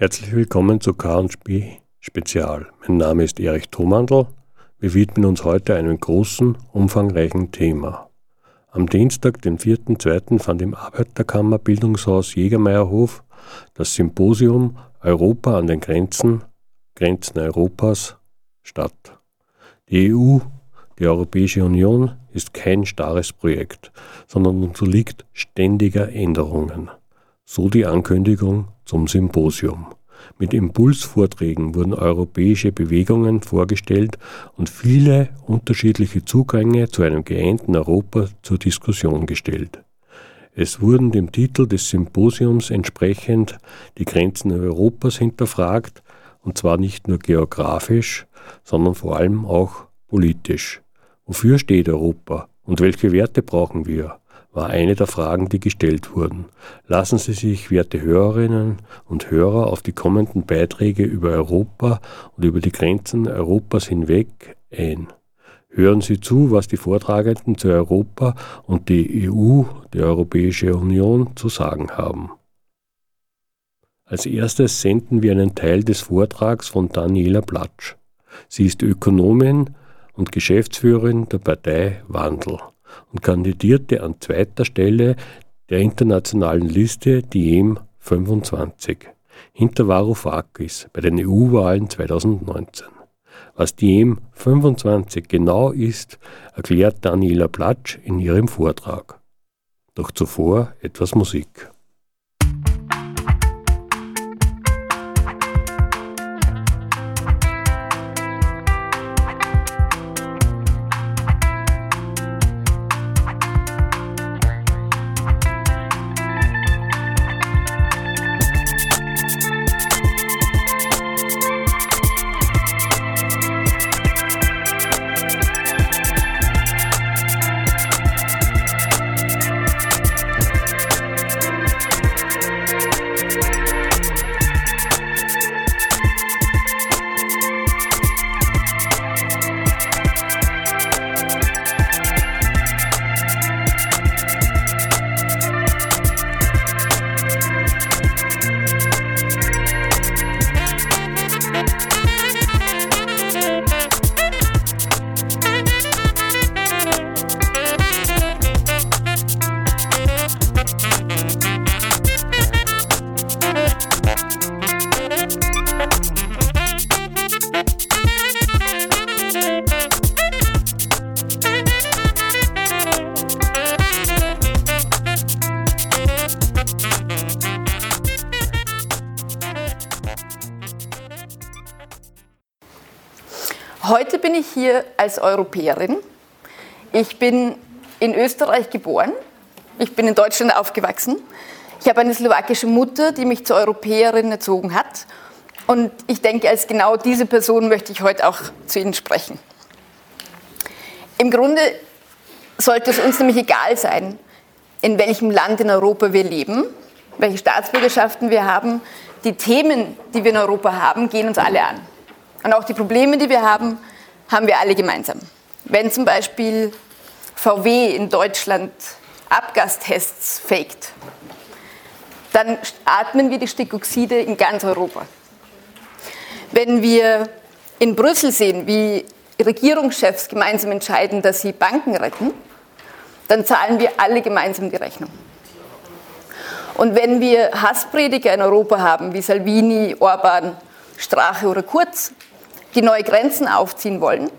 Herzlich willkommen zu K&B Spezial. Mein Name ist Erich Thomandl. Wir widmen uns heute einem großen, umfangreichen Thema. Am Dienstag, den 4.2., fand im Arbeiterkammer Bildungshaus Jägermeierhof das Symposium Europa an den Grenzen, Grenzen Europas statt. Die EU, die Europäische Union, ist kein starres Projekt, sondern unterliegt ständiger Änderungen. So die Ankündigung zum Symposium. Mit Impulsvorträgen wurden europäische Bewegungen vorgestellt und viele unterschiedliche Zugänge zu einem geeinten Europa zur Diskussion gestellt. Es wurden dem Titel des Symposiums entsprechend die Grenzen Europas hinterfragt, und zwar nicht nur geografisch, sondern vor allem auch politisch. Wofür steht Europa und welche Werte brauchen wir? War eine der Fragen, die gestellt wurden. Lassen Sie sich, werte Hörerinnen und Hörer, auf die kommenden Beiträge über Europa und über die Grenzen Europas hinweg ein. Hören Sie zu, was die Vortragenden zu Europa und die EU, die Europäische Union, zu sagen haben. Als erstes senden wir einen Teil des Vortrags von Daniela Platsch. Sie ist Ökonomin und Geschäftsführerin der Partei Wandel und kandidierte an zweiter Stelle der internationalen Liste Diem 25 hinter Varoufakis bei den EU-Wahlen 2019. Was Diem 25 genau ist, erklärt Daniela Platsch in ihrem Vortrag. Doch zuvor etwas Musik. Hier als Europäerin. Ich bin in Österreich geboren. Ich bin in Deutschland aufgewachsen. Ich habe eine slowakische Mutter, die mich zur Europäerin erzogen hat. Und ich denke, als genau diese Person möchte ich heute auch zu Ihnen sprechen. Im Grunde sollte es uns nämlich egal sein, in welchem Land in Europa wir leben, welche Staatsbürgerschaften wir haben. Die Themen, die wir in Europa haben, gehen uns alle an. Und auch die Probleme, die wir haben, haben wir alle gemeinsam. Wenn zum Beispiel VW in Deutschland Abgastests faked, dann atmen wir die Stickoxide in ganz Europa. Wenn wir in Brüssel sehen, wie Regierungschefs gemeinsam entscheiden, dass sie Banken retten, dann zahlen wir alle gemeinsam die Rechnung. Und wenn wir Hassprediger in Europa haben, wie Salvini, Orban, Strache oder Kurz, die neue Grenzen aufziehen wollen,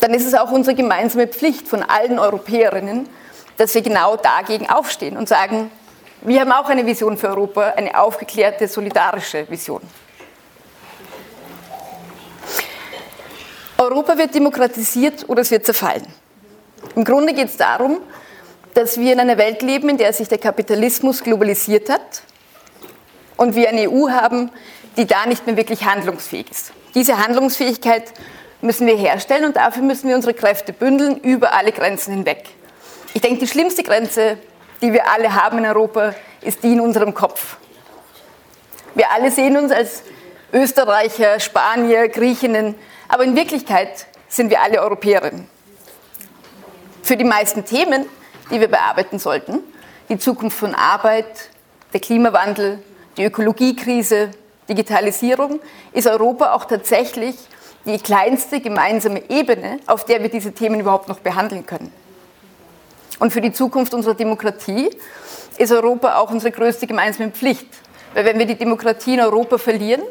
dann ist es auch unsere gemeinsame Pflicht von allen Europäerinnen, dass wir genau dagegen aufstehen und sagen, wir haben auch eine Vision für Europa, eine aufgeklärte, solidarische Vision. Europa wird demokratisiert oder es wird zerfallen. Im Grunde geht es darum, dass wir in einer Welt leben, in der sich der Kapitalismus globalisiert hat und wir eine EU haben, die da nicht mehr wirklich handlungsfähig ist. Diese Handlungsfähigkeit müssen wir herstellen und dafür müssen wir unsere Kräfte bündeln über alle Grenzen hinweg. Ich denke, die schlimmste Grenze, die wir alle haben in Europa, ist die in unserem Kopf. Wir alle sehen uns als Österreicher, Spanier, Griechinnen, aber in Wirklichkeit sind wir alle Europäerinnen. Für die meisten Themen, die wir bearbeiten sollten, die Zukunft von Arbeit, der Klimawandel, die Ökologiekrise, Digitalisierung, ist Europa auch tatsächlich die kleinste gemeinsame Ebene, auf der wir diese Themen überhaupt noch behandeln können. Und für die Zukunft unserer Demokratie ist Europa auch unsere größte gemeinsame Pflicht. Weil wenn wir die Demokratie in Europa verlieren,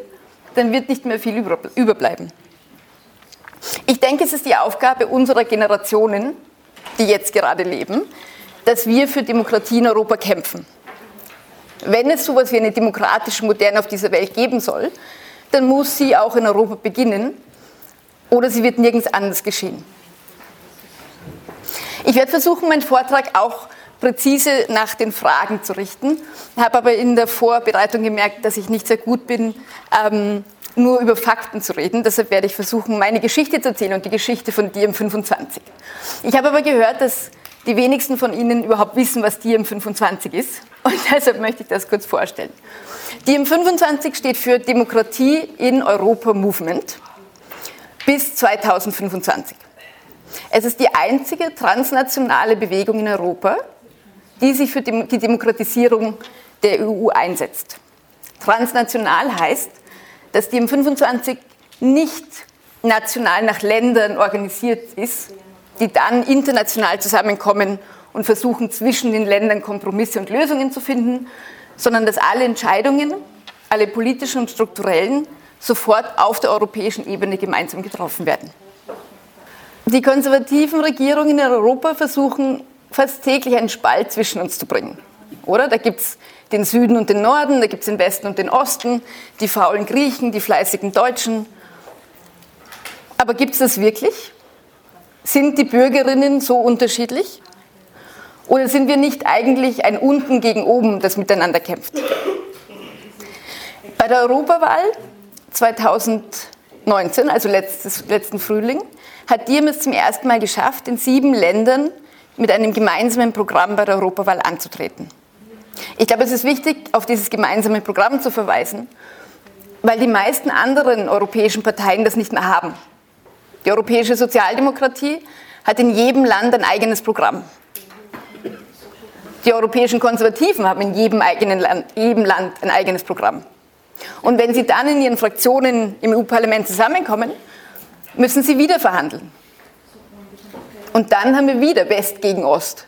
dann wird nicht mehr viel überbleiben. Ich denke, es ist die Aufgabe unserer Generationen, die jetzt gerade leben, dass wir für Demokratie in Europa kämpfen. Wenn es so etwas wie eine demokratische Moderne auf dieser Welt geben soll, dann muss sie auch in Europa beginnen oder sie wird nirgends anders geschehen. Ich werde versuchen, meinen Vortrag auch präzise nach den Fragen zu richten, habe aber in der Vorbereitung gemerkt, dass ich nicht sehr gut bin, ähm, nur über Fakten zu reden. Deshalb werde ich versuchen, meine Geschichte zu erzählen und die Geschichte von Diem 25. Ich habe aber gehört, dass die wenigsten von Ihnen überhaupt wissen, was Diem 25 ist. Und deshalb möchte ich das kurz vorstellen. Diem 25 steht für Demokratie in Europa Movement bis 2025. Es ist die einzige transnationale Bewegung in Europa, die sich für die Demokratisierung der EU einsetzt. Transnational heißt, dass die M25 nicht national nach Ländern organisiert ist, die dann international zusammenkommen und versuchen, zwischen den Ländern Kompromisse und Lösungen zu finden, sondern dass alle Entscheidungen, alle politischen und strukturellen, sofort auf der europäischen Ebene gemeinsam getroffen werden. Die konservativen Regierungen in Europa versuchen fast täglich einen Spalt zwischen uns zu bringen. Oder? Da gibt es den Süden und den Norden, da gibt es den Westen und den Osten, die faulen Griechen, die fleißigen Deutschen. Aber gibt es das wirklich? Sind die Bürgerinnen so unterschiedlich? Oder sind wir nicht eigentlich ein Unten gegen Oben, das miteinander kämpft? Bei der Europawahl 2019, also letztes, letzten Frühling, hat Diem es zum ersten Mal geschafft, in sieben Ländern mit einem gemeinsamen Programm bei der Europawahl anzutreten. Ich glaube, es ist wichtig, auf dieses gemeinsame Programm zu verweisen, weil die meisten anderen europäischen Parteien das nicht mehr haben. Die europäische Sozialdemokratie hat in jedem Land ein eigenes Programm. Die europäischen Konservativen haben in jedem, eigenen Land, jedem Land ein eigenes Programm. Und wenn sie dann in ihren Fraktionen im EU-Parlament zusammenkommen, müssen sie wieder verhandeln. Und dann haben wir wieder West gegen Ost.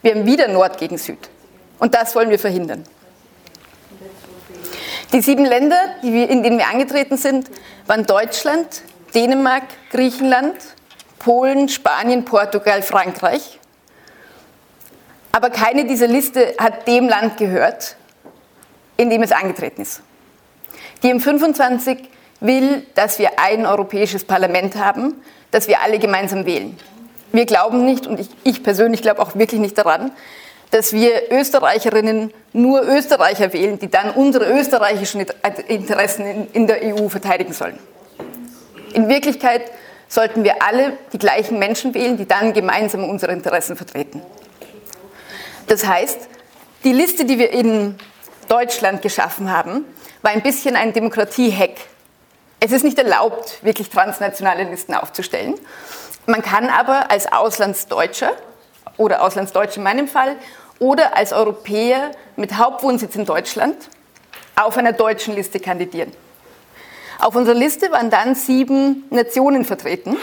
Wir haben wieder Nord gegen Süd. Und das wollen wir verhindern. Die sieben Länder, in denen wir angetreten sind, waren Deutschland, Dänemark, Griechenland, Polen, Spanien, Portugal, Frankreich. Aber keine dieser Liste hat dem Land gehört, in dem es angetreten ist. Die M25 will, dass wir ein europäisches Parlament haben, das wir alle gemeinsam wählen. Wir glauben nicht, und ich, ich persönlich glaube auch wirklich nicht daran, dass wir Österreicherinnen nur Österreicher wählen, die dann unsere österreichischen Interessen in, in der EU verteidigen sollen. In Wirklichkeit sollten wir alle die gleichen Menschen wählen, die dann gemeinsam unsere Interessen vertreten. Das heißt, die Liste, die wir in Deutschland geschaffen haben, war ein bisschen ein Demokratie-Hack. Es ist nicht erlaubt, wirklich transnationale Listen aufzustellen. Man kann aber als Auslandsdeutscher oder Auslandsdeutsche in meinem Fall oder als Europäer mit Hauptwohnsitz in Deutschland auf einer deutschen Liste kandidieren. Auf unserer Liste waren dann sieben Nationen vertreten.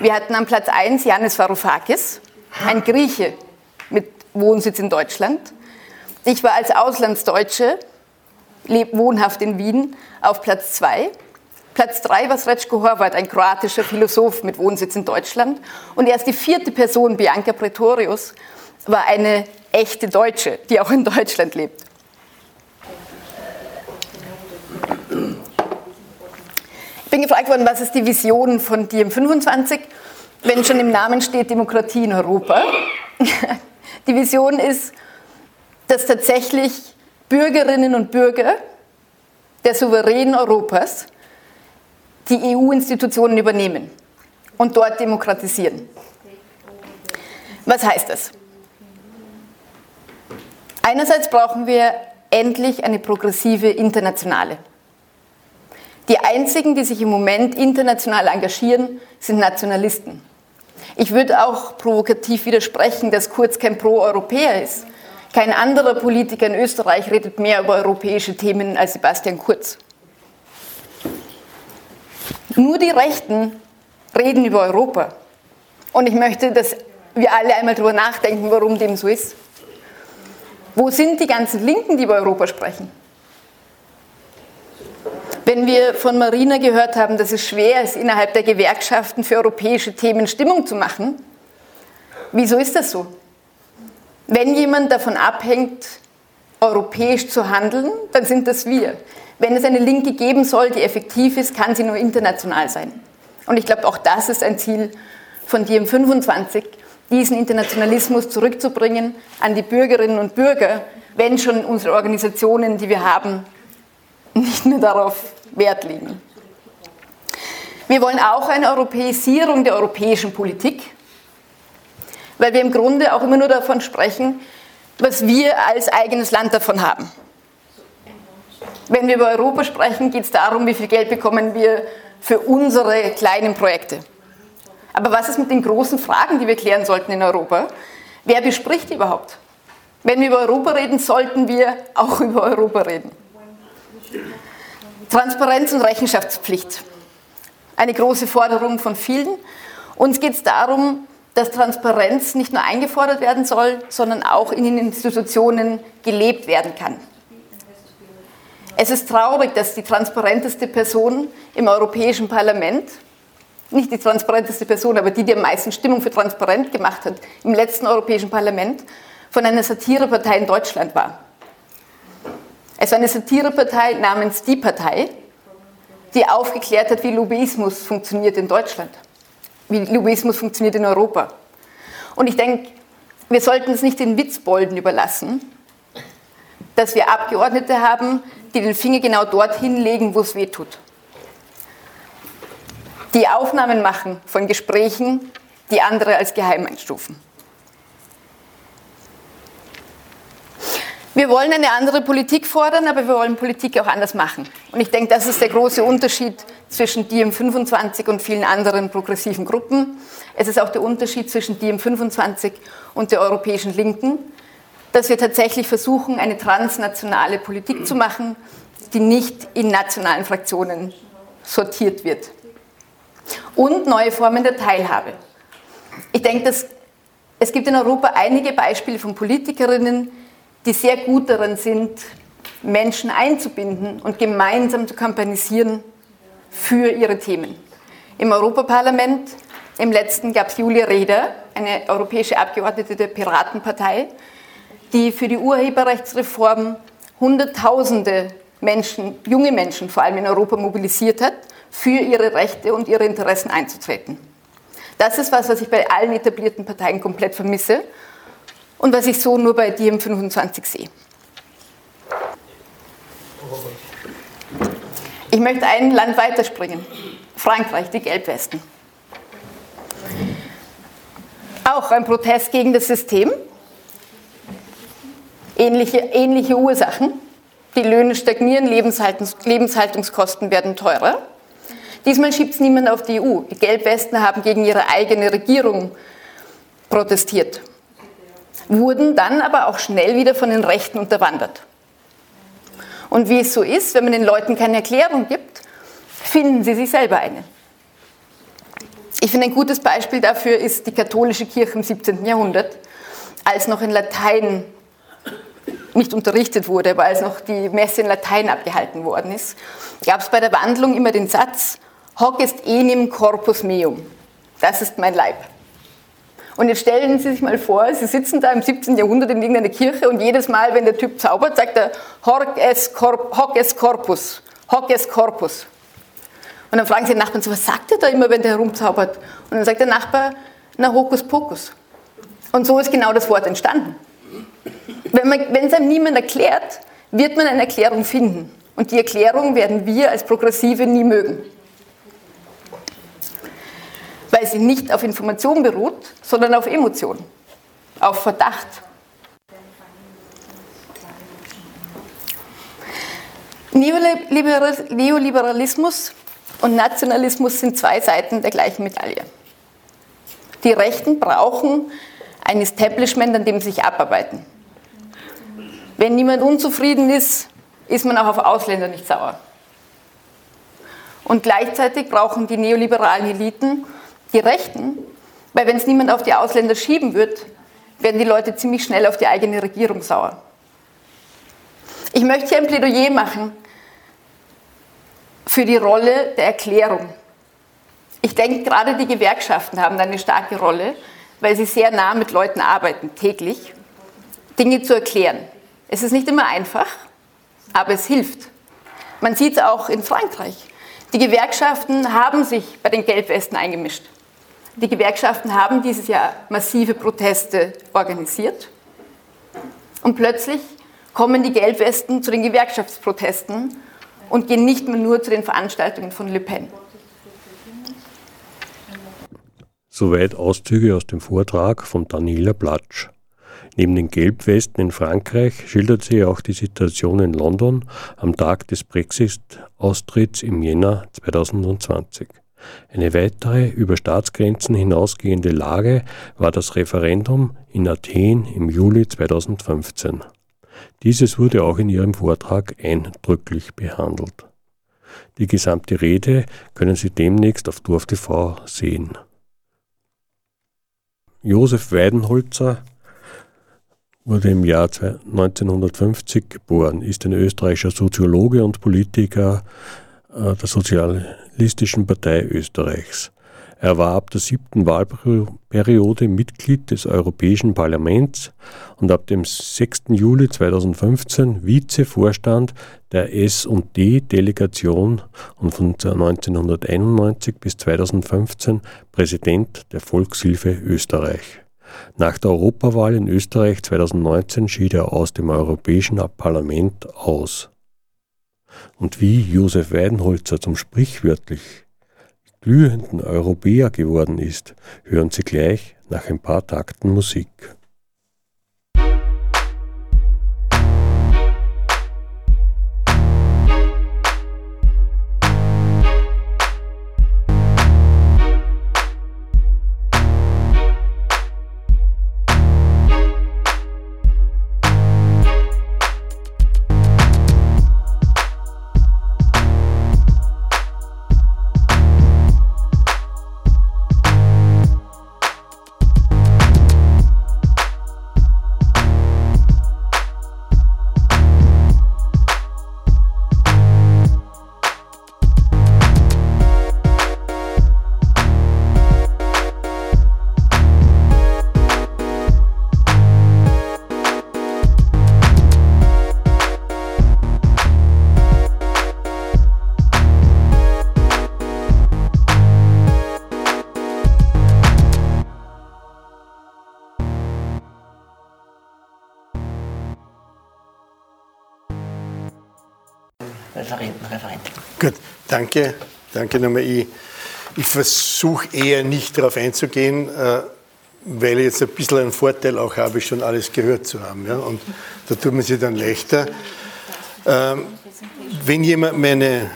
Wir hatten am Platz 1 Yannis Varoufakis, ein Grieche mit Wohnsitz in Deutschland. Ich war als Auslandsdeutsche, wohnhaft in Wien, auf Platz 2. Platz 3 war Srećko Horvat, ein kroatischer Philosoph mit Wohnsitz in Deutschland. Und erst die vierte Person, Bianca Pretorius, war eine echte Deutsche, die auch in Deutschland lebt. Ich bin gefragt worden, was ist die Vision von DiEM25? Wenn schon im Namen steht Demokratie in Europa. Die Vision ist, dass tatsächlich Bürgerinnen und Bürger der souveränen Europas die EU-Institutionen übernehmen und dort demokratisieren. Was heißt das? Einerseits brauchen wir endlich eine progressive Internationale. Die einzigen, die sich im Moment international engagieren, sind Nationalisten. Ich würde auch provokativ widersprechen, dass Kurz kein Pro-Europäer ist. Kein anderer Politiker in Österreich redet mehr über europäische Themen als Sebastian Kurz. Nur die Rechten reden über Europa. Und ich möchte, dass wir alle einmal darüber nachdenken, warum dem so ist. Wo sind die ganzen Linken, die über Europa sprechen? Wenn wir von Marina gehört haben, dass es schwer ist, innerhalb der Gewerkschaften für europäische Themen Stimmung zu machen, wieso ist das so? Wenn jemand davon abhängt, europäisch zu handeln, dann sind das wir. Wenn es eine Linke geben soll, die effektiv ist, kann sie nur international sein. Und ich glaube, auch das ist ein Ziel von DiEM25, diesen Internationalismus zurückzubringen an die Bürgerinnen und Bürger, wenn schon unsere Organisationen, die wir haben, nicht mehr darauf Wert legen. Wir wollen auch eine Europäisierung der europäischen Politik, weil wir im Grunde auch immer nur davon sprechen, was wir als eigenes Land davon haben. Wenn wir über Europa sprechen, geht es darum, wie viel Geld bekommen wir für unsere kleinen Projekte. Aber was ist mit den großen Fragen, die wir klären sollten in Europa? Wer bespricht die überhaupt? Wenn wir über Europa reden, sollten wir auch über Europa reden. Transparenz und Rechenschaftspflicht. Eine große Forderung von vielen. Uns geht es darum, dass Transparenz nicht nur eingefordert werden soll, sondern auch in den Institutionen gelebt werden kann. Es ist traurig, dass die transparenteste Person im Europäischen Parlament, nicht die transparenteste Person, aber die, die am meisten Stimmung für transparent gemacht hat, im letzten Europäischen Parlament, von einer Satirepartei in Deutschland war. Es war eine Satirepartei namens Die Partei, die aufgeklärt hat, wie Lobbyismus funktioniert in Deutschland, wie Lobbyismus funktioniert in Europa. Und ich denke, wir sollten es nicht den Witzbolden überlassen, dass wir Abgeordnete haben, die den Finger genau dorthin legen, wo es weh tut. Die Aufnahmen machen von Gesprächen, die andere als geheim einstufen. Wir wollen eine andere Politik fordern, aber wir wollen Politik auch anders machen. Und ich denke, das ist der große Unterschied zwischen DiEM25 und vielen anderen progressiven Gruppen. Es ist auch der Unterschied zwischen DiEM25 und der Europäischen Linken, dass wir tatsächlich versuchen, eine transnationale Politik zu machen, die nicht in nationalen Fraktionen sortiert wird. Und neue Formen der Teilhabe. Ich denke, dass es gibt in Europa einige Beispiele von Politikerinnen, die sehr gut darin sind, Menschen einzubinden und gemeinsam zu kampanisieren für ihre Themen. Im Europaparlament im letzten gab es Julia Reda, eine europäische Abgeordnete der Piratenpartei, die für die Urheberrechtsreform Hunderttausende Menschen, junge Menschen vor allem in Europa mobilisiert hat, für ihre Rechte und ihre Interessen einzutreten. Das ist was, was ich bei allen etablierten Parteien komplett vermisse und was ich so nur bei DiEM25 sehe. Ich möchte ein Land weiterspringen. Frankreich, die Gelbwesten. Auch ein Protest gegen das System. Ähnliche, ähnliche Ursachen. Die Löhne stagnieren, Lebenshaltungs Lebenshaltungskosten werden teurer. Diesmal schiebt es niemand auf die EU. Die Gelbwesten haben gegen ihre eigene Regierung protestiert wurden dann aber auch schnell wieder von den Rechten unterwandert. Und wie es so ist, wenn man den Leuten keine Erklärung gibt, finden sie sich selber eine. Ich finde, ein gutes Beispiel dafür ist die katholische Kirche im 17. Jahrhundert, als noch in Latein nicht unterrichtet wurde, aber als noch die Messe in Latein abgehalten worden ist, gab es bei der Wandlung immer den Satz, hoc est enim corpus meum. Das ist mein Leib. Und jetzt stellen Sie sich mal vor, Sie sitzen da im 17. Jahrhundert in irgendeiner Kirche und jedes Mal, wenn der Typ zaubert, sagt er hoc es, corp, hoc es corpus, hoc es corpus. Und dann fragen Sie den Nachbarn so, was sagt er da immer, wenn der herumzaubert? Und dann sagt der Nachbar, na Hokus Pokus. Und so ist genau das Wort entstanden. Wenn es einem niemand erklärt, wird man eine Erklärung finden. Und die Erklärung werden wir als Progressive nie mögen weil sie nicht auf Information beruht, sondern auf Emotion, auf Verdacht. Neoliberalismus und Nationalismus sind zwei Seiten der gleichen Medaille. Die Rechten brauchen ein Establishment, an dem sie sich abarbeiten. Wenn niemand unzufrieden ist, ist man auch auf Ausländer nicht sauer. Und gleichzeitig brauchen die neoliberalen Eliten die Rechten, weil wenn es niemand auf die Ausländer schieben wird, werden die Leute ziemlich schnell auf die eigene Regierung sauer. Ich möchte hier ein Plädoyer machen für die Rolle der Erklärung. Ich denke, gerade die Gewerkschaften haben eine starke Rolle, weil sie sehr nah mit Leuten arbeiten, täglich, Dinge zu erklären. Es ist nicht immer einfach, aber es hilft. Man sieht es auch in Frankreich. Die Gewerkschaften haben sich bei den Gelbwesten eingemischt. Die Gewerkschaften haben dieses Jahr massive Proteste organisiert. Und plötzlich kommen die Gelbwesten zu den Gewerkschaftsprotesten und gehen nicht mehr nur zu den Veranstaltungen von Le Pen. Soweit Auszüge aus dem Vortrag von Daniela Platsch. Neben den Gelbwesten in Frankreich schildert sie auch die Situation in London am Tag des Brexit-Austritts im Jänner 2020. Eine weitere über Staatsgrenzen hinausgehende Lage war das Referendum in Athen im Juli 2015. Dieses wurde auch in ihrem Vortrag eindrücklich behandelt. Die gesamte Rede können Sie demnächst auf DorfTV sehen. Josef Weidenholzer wurde im Jahr 1950 geboren, ist ein österreichischer Soziologe und Politiker äh, der Sozialistischen Partei Österreichs. Er war ab der siebten Wahlperiode Mitglied des Europäischen Parlaments und ab dem 6. Juli 2015 Vizevorstand der S&D-Delegation und von 1991 bis 2015 Präsident der Volkshilfe Österreich. Nach der Europawahl in Österreich 2019 schied er aus dem Europäischen Parlament aus. Und wie Josef Weidenholzer zum sprichwörtlich glühenden Europäer geworden ist, hören Sie gleich nach ein paar Takten Musik. Danke. Danke nochmal. Ich, ich versuche eher nicht darauf einzugehen, äh, weil ich jetzt ein bisschen einen Vorteil auch habe, schon alles gehört zu haben. Ja? Und da tut man sich dann leichter. Ähm, wenn jemand meine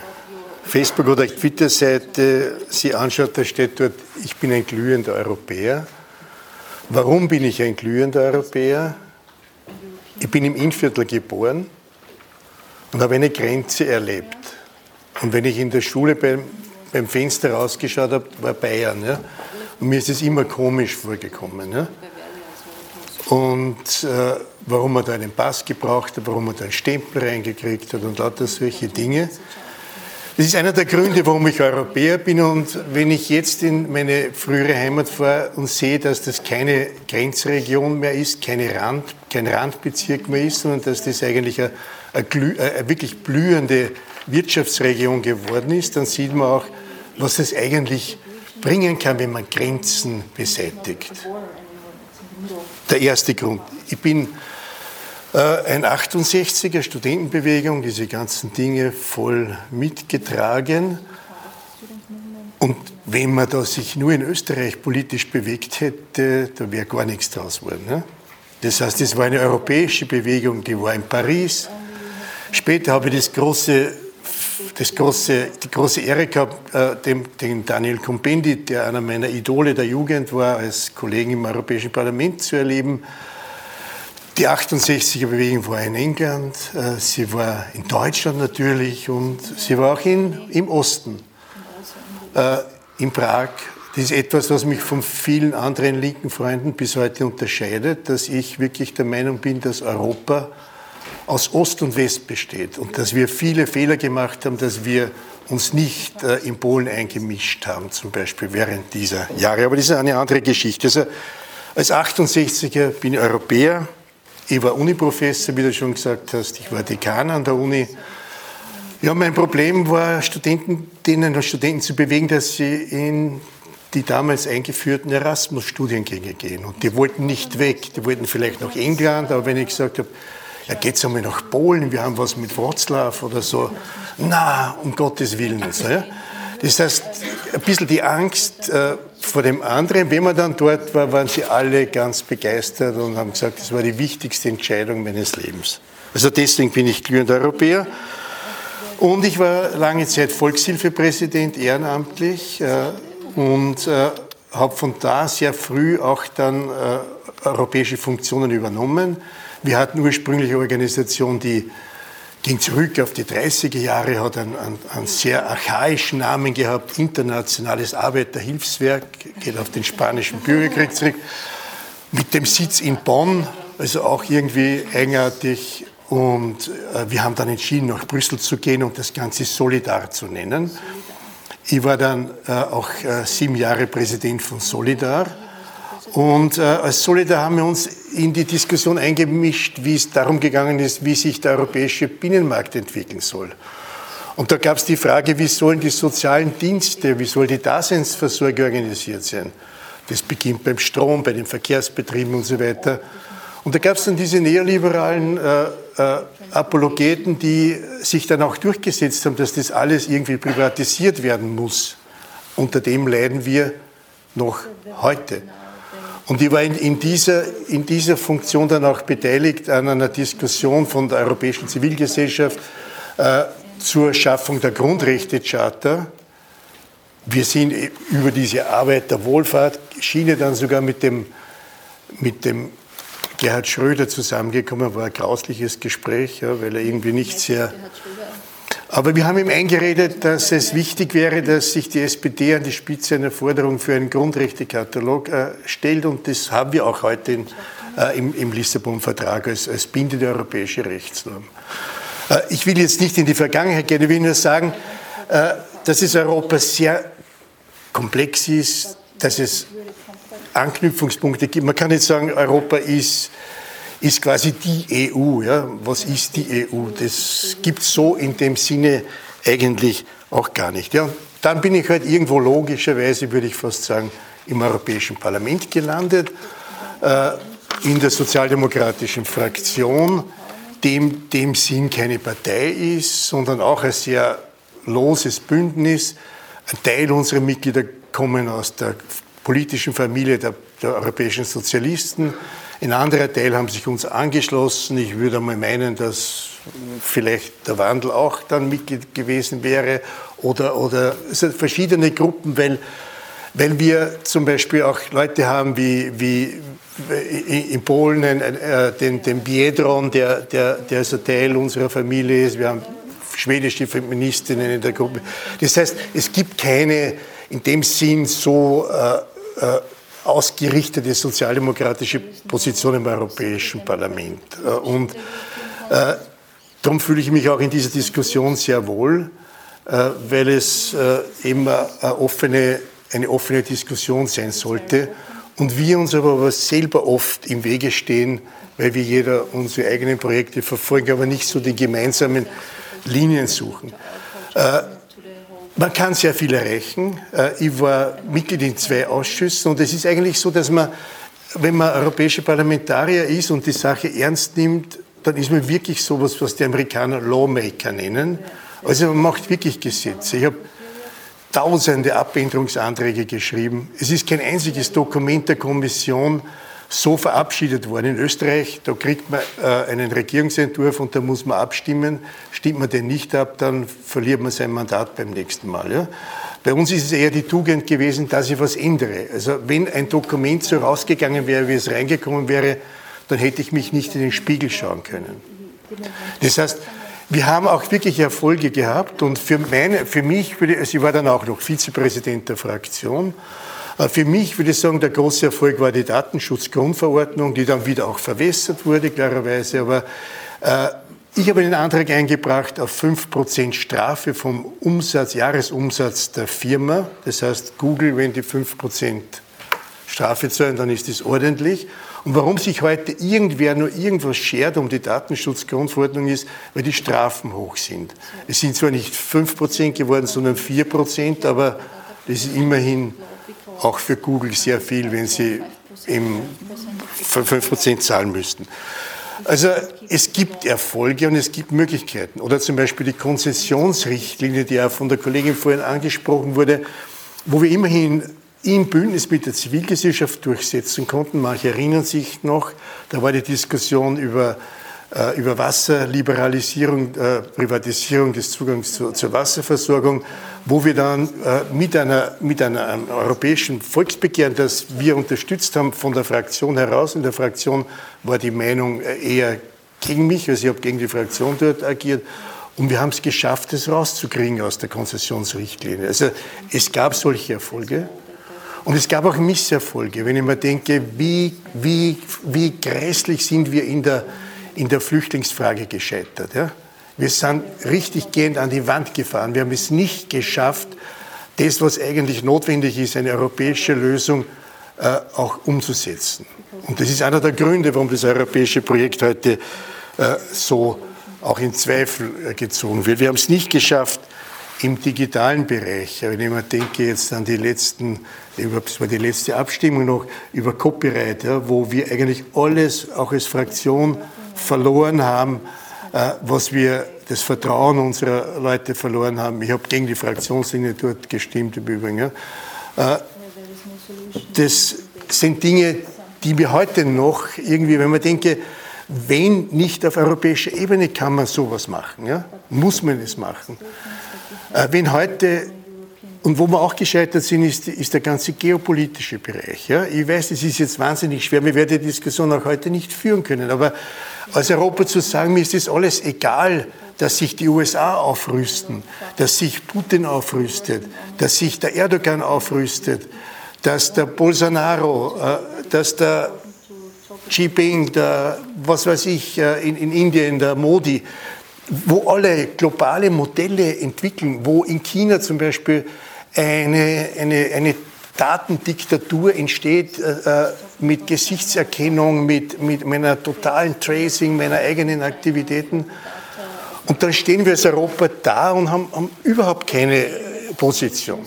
Facebook- oder Twitter-Seite sich anschaut, da steht dort, ich bin ein glühender Europäer. Warum bin ich ein glühender Europäer? Ich bin im Innviertel geboren und habe eine Grenze erlebt. Und wenn ich in der Schule beim, beim Fenster rausgeschaut habe, war Bayern. Ja? Und mir ist es immer komisch vorgekommen. Ja? Und äh, warum man da einen Pass gebraucht hat, warum man da einen Stempel reingekriegt hat und lauter solche Dinge. Das ist einer der Gründe, warum ich Europäer bin. Und wenn ich jetzt in meine frühere Heimat fahre und sehe, dass das keine Grenzregion mehr ist, keine Rand, kein Randbezirk mehr ist, sondern dass das eigentlich ein eine, eine wirklich blühende Wirtschaftsregion geworden ist, dann sieht man auch, was es eigentlich bringen kann, wenn man Grenzen beseitigt. Der erste Grund. Ich bin äh, ein 68er Studentenbewegung, diese ganzen Dinge voll mitgetragen. Und wenn man da sich nur in Österreich politisch bewegt hätte, da wäre gar nichts draus geworden. Ne? Das heißt, es war eine europäische Bewegung, die war in Paris, Später habe ich das große, das große, die große Ehre gehabt, äh, den, den Daniel Combendi, der einer meiner Idole der Jugend war, als Kollegen im Europäischen Parlament zu erleben. Die 68er Bewegung war in England, äh, sie war in Deutschland natürlich und sie war auch in, im Osten, äh, in Prag. Das ist etwas, was mich von vielen anderen linken Freunden bis heute unterscheidet, dass ich wirklich der Meinung bin, dass Europa aus Ost und West besteht und dass wir viele Fehler gemacht haben, dass wir uns nicht äh, in Polen eingemischt haben, zum Beispiel während dieser Jahre. Aber das ist eine andere Geschichte. Also als 68er bin ich Europäer. Ich war Uniprofessor, wie du schon gesagt hast. Ich war Dekan an der Uni. Ja, mein Problem war, denen Studenten zu bewegen, dass sie in die damals eingeführten Erasmus-Studiengänge gehen. Und die wollten nicht weg. Die wollten vielleicht nach England, aber wenn ich gesagt habe, ja, geht's einmal nach Polen, wir haben was mit Wroclaw oder so. Na, um Gottes Willen. So, ja. Das heißt, ein bisschen die Angst äh, vor dem anderen. Wenn man dann dort war, waren sie alle ganz begeistert und haben gesagt, das war die wichtigste Entscheidung meines Lebens. Also deswegen bin ich glühender Europäer. Und ich war lange Zeit Volkshilfepräsident, ehrenamtlich, äh, und äh, habe von da sehr früh auch dann äh, europäische Funktionen übernommen. Wir hatten ursprünglich eine Organisation, die ging zurück auf die 30er Jahre, hat einen, einen, einen, sehr archaischen Namen gehabt, Internationales Arbeiterhilfswerk, geht auf den spanischen Bürgerkrieg zurück, mit dem Sitz in Bonn, also auch irgendwie eigenartig. Und äh, wir haben dann entschieden, nach Brüssel zu gehen und das Ganze Solidar zu nennen. Ich war dann äh, auch äh, sieben Jahre Präsident von Solidar und als Solidar haben wir uns in die Diskussion eingemischt, wie es darum gegangen ist, wie sich der europäische Binnenmarkt entwickeln soll. Und da gab es die Frage, wie sollen die sozialen Dienste, wie soll die Daseinsversorgung organisiert sein? Das beginnt beim Strom, bei den Verkehrsbetrieben und so weiter. Und da gab es dann diese neoliberalen äh, äh, Apologeten, die sich dann auch durchgesetzt haben, dass das alles irgendwie privatisiert werden muss. Unter dem leiden wir noch heute. Und ich war in, in, dieser, in dieser Funktion dann auch beteiligt an einer Diskussion von der Europäischen Zivilgesellschaft äh, zur Schaffung der Grundrechtecharta. Wir sind über diese Arbeit der Wohlfahrtsschiene dann sogar mit dem, mit dem Gerhard Schröder zusammengekommen, war ein grausliches Gespräch, ja, weil er irgendwie nicht sehr aber wir haben ihm eingeredet, dass es wichtig wäre, dass sich die SPD an die Spitze einer Forderung für einen Grundrechtekatalog äh, stellt. Und das haben wir auch heute in, äh, im, im Lissabon-Vertrag als, als bindende europäische Rechtsnorm. Äh, ich will jetzt nicht in die Vergangenheit gehen, ich will nur sagen, äh, dass es Europa sehr komplex ist, dass es Anknüpfungspunkte gibt. Man kann nicht sagen, Europa ist ist quasi die EU. Ja? Was ist die EU? Das gibt es so in dem Sinne eigentlich auch gar nicht. Ja? Dann bin ich halt irgendwo logischerweise, würde ich fast sagen, im Europäischen Parlament gelandet, äh, in der sozialdemokratischen Fraktion, dem dem Sinn keine Partei ist, sondern auch ein sehr loses Bündnis. Ein Teil unserer Mitglieder kommen aus der politischen Familie der, der europäischen Sozialisten. Ein anderer Teil haben sich uns angeschlossen. Ich würde einmal meinen, dass vielleicht der Wandel auch dann Mitglied gewesen wäre oder, oder es sind verschiedene Gruppen, weil, weil wir zum Beispiel auch Leute haben wie, wie in Polen äh, den, den Biedron, der, der, der so Teil unserer Familie ist. Wir haben schwedische Feministinnen in der Gruppe. Das heißt, es gibt keine in dem Sinn so äh, äh, ausgerichtete sozialdemokratische Position im Europäischen Parlament. Äh, und äh, darum fühle ich mich auch in dieser Diskussion sehr wohl, äh, weil es äh, eben eine offene, eine offene Diskussion sein sollte und wir uns aber selber oft im Wege stehen, weil wir jeder unsere eigenen Projekte verfolgen, aber nicht so die gemeinsamen Linien suchen. Äh, man kann sehr viel erreichen. Äh, ich war Mitglied in zwei Ausschüssen und es ist eigentlich so, dass man, wenn man europäischer Parlamentarier ist und die Sache ernst nimmt, dann ist man wirklich sowas, was die Amerikaner Lawmaker nennen. Also man macht wirklich Gesetze. Ich habe tausende Abänderungsanträge geschrieben. Es ist kein einziges Dokument der Kommission, so verabschiedet worden. In Österreich, da kriegt man äh, einen Regierungsentwurf und da muss man abstimmen. Stimmt man den nicht ab, dann verliert man sein Mandat beim nächsten Mal. Ja? Bei uns ist es eher die Tugend gewesen, dass ich was ändere. Also wenn ein Dokument so rausgegangen wäre, wie es reingekommen wäre, dann hätte ich mich nicht in den Spiegel schauen können. Das heißt, wir haben auch wirklich Erfolge gehabt und für, meine, für mich, also ich war dann auch noch Vizepräsident der Fraktion, für mich würde ich sagen, der große Erfolg war die Datenschutzgrundverordnung, die dann wieder auch verwässert wurde, klarerweise. Aber äh, ich habe einen Antrag eingebracht auf 5% Strafe vom Umsatz, Jahresumsatz der Firma. Das heißt, Google, wenn die 5% Strafe zahlen, dann ist das ordentlich. Und warum sich heute irgendwer nur irgendwas schert um die Datenschutzgrundverordnung ist, weil die Strafen hoch sind. Es sind zwar nicht 5% geworden, sondern 4%, aber das ist immerhin auch für Google sehr viel, wenn sie im 5% zahlen müssten. Also es gibt Erfolge und es gibt Möglichkeiten. Oder zum Beispiel die Konzessionsrichtlinie, die ja von der Kollegin vorhin angesprochen wurde, wo wir immerhin im Bündnis mit der Zivilgesellschaft durchsetzen konnten. Manche erinnern sich noch, da war die Diskussion über, äh, über Wasserliberalisierung, äh, Privatisierung des Zugangs zu, zur Wasserversorgung, wo wir dann äh, mit, einer, mit einer, einem europäischen Volksbegehren, das wir unterstützt haben, von der Fraktion heraus, in der Fraktion war die Meinung äh, eher gegen mich, also ich habe gegen die Fraktion dort agiert, und wir haben es geschafft, es rauszukriegen aus der Konzessionsrichtlinie. Also es gab solche Erfolge. Und es gab auch Misserfolge, wenn ich mir denke, wie, wie, wie grässlich sind wir in der, in der Flüchtlingsfrage gescheitert. Ja? Wir sind richtig gehend an die Wand gefahren. Wir haben es nicht geschafft, das, was eigentlich notwendig ist, eine europäische Lösung äh, auch umzusetzen. Und das ist einer der Gründe, warum das europäische Projekt heute äh, so auch in Zweifel äh, gezogen wird. Wir haben es nicht geschafft, im digitalen Bereich, wenn ich mir denke jetzt an die letzten, das war die letzte Abstimmung noch über Copyright, ja, wo wir eigentlich alles auch als Fraktion verloren haben, äh, was wir das Vertrauen unserer Leute verloren haben. Ich habe gegen die Fraktionslinie dort gestimmt im Übrigen. Ja. Äh, das sind Dinge, die wir heute noch irgendwie, wenn man denke, wenn nicht auf europäischer Ebene kann man sowas machen, ja? muss man es machen. Äh, wenn heute, und wo wir auch gescheitert sind, ist, ist der ganze geopolitische Bereich. Ja? Ich weiß, es ist jetzt wahnsinnig schwer, wir werden die Diskussion auch heute nicht führen können, aber als Europa zu sagen, mir ist das alles egal, dass sich die USA aufrüsten, dass sich Putin aufrüstet, dass sich der Erdogan aufrüstet, dass der Bolsonaro, äh, dass der Xi Jinping, der, was weiß ich, äh, in, in Indien, der Modi, wo alle globale Modelle entwickeln, wo in China zum Beispiel eine, eine, eine Datendiktatur entsteht äh, äh mit Gesichtserkennung, mit, mit meiner totalen Tracing meiner eigenen Aktivitäten. Und dann stehen wir als Europa da und haben, haben überhaupt keine Position.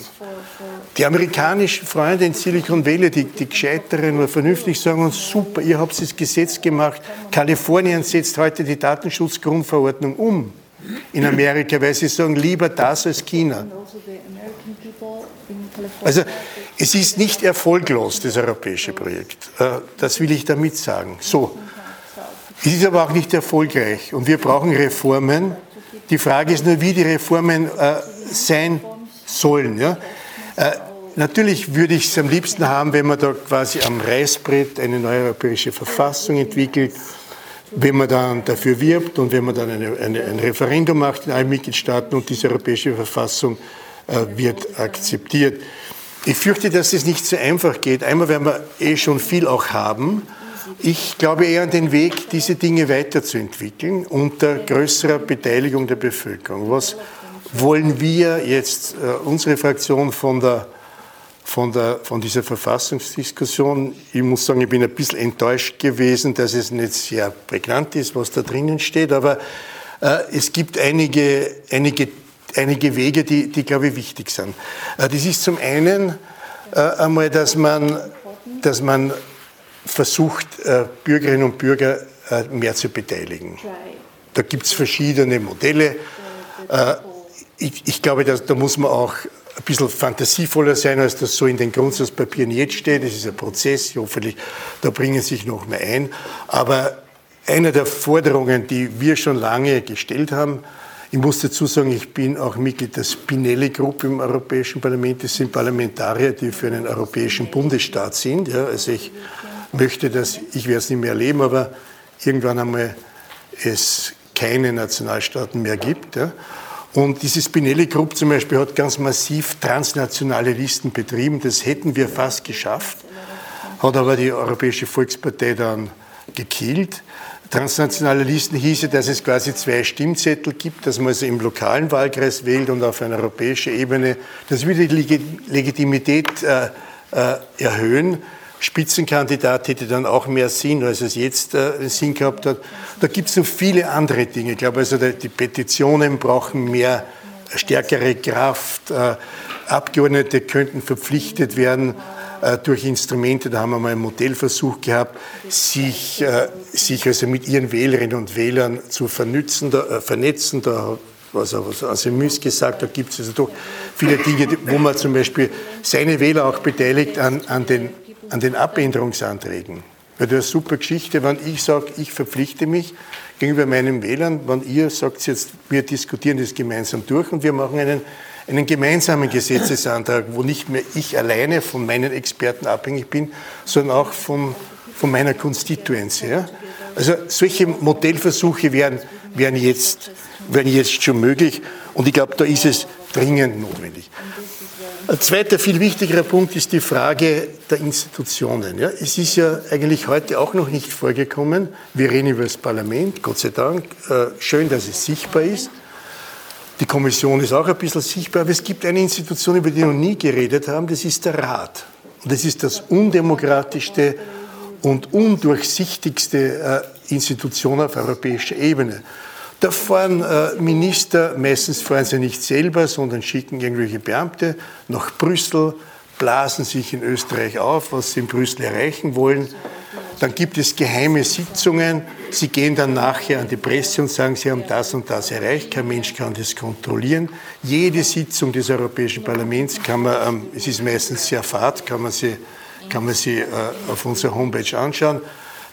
Die amerikanischen Freunde in Silicon Valley, die, die gescheiteren oder vernünftig sagen uns, super, ihr habt das Gesetz gemacht. Kalifornien setzt heute die Datenschutzgrundverordnung um in Amerika, weil sie sagen, lieber das als China. Also es ist nicht erfolglos, das europäische Projekt. Äh, das will ich damit sagen. So. Es ist aber auch nicht erfolgreich und wir brauchen Reformen. Die Frage ist nur, wie die Reformen äh, sein sollen. Ja? Äh, Natürlich würde ich es am liebsten haben, wenn man da quasi am Reißbrett eine neue europäische Verfassung entwickelt, wenn man dann dafür wirbt und wenn man dann eine, eine, ein Referendum macht in allen Mitgliedstaaten und diese europäische Verfassung äh, wird akzeptiert. Ich fürchte, dass es nicht so einfach geht. Einmal werden wir eh schon viel auch haben. Ich glaube eher an den Weg, diese Dinge weiterzuentwickeln unter größerer Beteiligung der Bevölkerung. Was wollen wir jetzt, äh, unsere Fraktion von der von, der, von dieser Verfassungsdiskussion. Ich muss sagen, ich bin ein bisschen enttäuscht gewesen, dass es nicht sehr prägnant ist, was da drinnen steht, aber äh, es gibt einige, einige, einige Wege, die, die, glaube ich, wichtig sind. Äh, das ist zum einen äh, einmal, dass man, dass man versucht, äh, Bürgerinnen und Bürger mehr zu beteiligen. Da gibt es verschiedene Modelle. Ich, ich, glaube, dass, da muss man auch ein bisschen fantasievoller sein, als das so in den Grundsatzpapieren jetzt steht. Das ist ein Prozess, hoffentlich, da bringen sich noch mehr ein. Aber eine der Forderungen, die wir schon lange gestellt haben, ich muss dazu sagen, ich bin auch Mitglied der Spinelli-Gruppe im Europäischen Parlament. Das sind Parlamentarier, die für einen europäischen Bundesstaat sind. Ja, also ich möchte, dass ich werde es nicht mehr erleben, aber irgendwann einmal es keine Nationalstaaten mehr gibt. Ja. Und diese Spinelli Group zum Beispiel hat ganz massiv transnationale Listen betrieben. Das hätten wir fast geschafft, hat aber die Europäische Volkspartei dann gekillt. Transnationale Listen hieße, dass es quasi zwei Stimmzettel gibt, dass man also im lokalen Wahlkreis wählt und auf einer europäischen Ebene. Das würde die Legitimität äh, äh, erhöhen. Spitzenkandidat hätte dann auch mehr Sinn, als es jetzt äh, Sinn gehabt hat. Da gibt es noch viele andere Dinge. Ich glaube, also die Petitionen brauchen mehr, stärkere Kraft. Äh, Abgeordnete könnten verpflichtet werden, durch Instrumente, da haben wir mal einen Modellversuch gehabt, sich, äh, sich also mit ihren Wählerinnen und Wählern zu vernützen, da, äh, vernetzen. Da was Asemys gesagt, da gibt es also doch viele Dinge, wo man zum Beispiel seine Wähler auch beteiligt an, an, den, an den Abänderungsanträgen. Weil das ist eine super Geschichte, wenn ich sage, ich verpflichte mich gegenüber meinen Wählern, wenn ihr sagt jetzt, wir diskutieren das gemeinsam durch und wir machen einen einen gemeinsamen Gesetzesantrag, wo nicht mehr ich alleine von meinen Experten abhängig bin, sondern auch von, von meiner Constituency. Ja? Also solche Modellversuche wären, wären, jetzt, wären jetzt schon möglich und ich glaube, da ist es dringend notwendig. Ein zweiter, viel wichtigerer Punkt ist die Frage der Institutionen. Ja, es ist ja eigentlich heute auch noch nicht vorgekommen. Wir reden über das Parlament, Gott sei Dank. Äh, schön, dass es sichtbar ist. Die Kommission ist auch ein bisschen sichtbar, aber es gibt eine Institution, über die wir noch nie geredet haben, das ist der Rat. Und das ist das undemokratischste und undurchsichtigste äh, Institution auf europäischer Ebene. Da fahren äh, Minister, meistens fahren sie nicht selber, sondern schicken irgendwelche Beamte nach Brüssel, blasen sich in Österreich auf, was sie in Brüssel erreichen wollen. Dann gibt es geheime Sitzungen. Sie gehen dann nachher an die Presse und sagen, Sie haben das und das erreicht. Kein Mensch kann das kontrollieren. Jede Sitzung des Europäischen Parlaments kann man, ähm, es ist meistens sehr fad, kann man sie, kann man sie äh, auf unserer Homepage anschauen.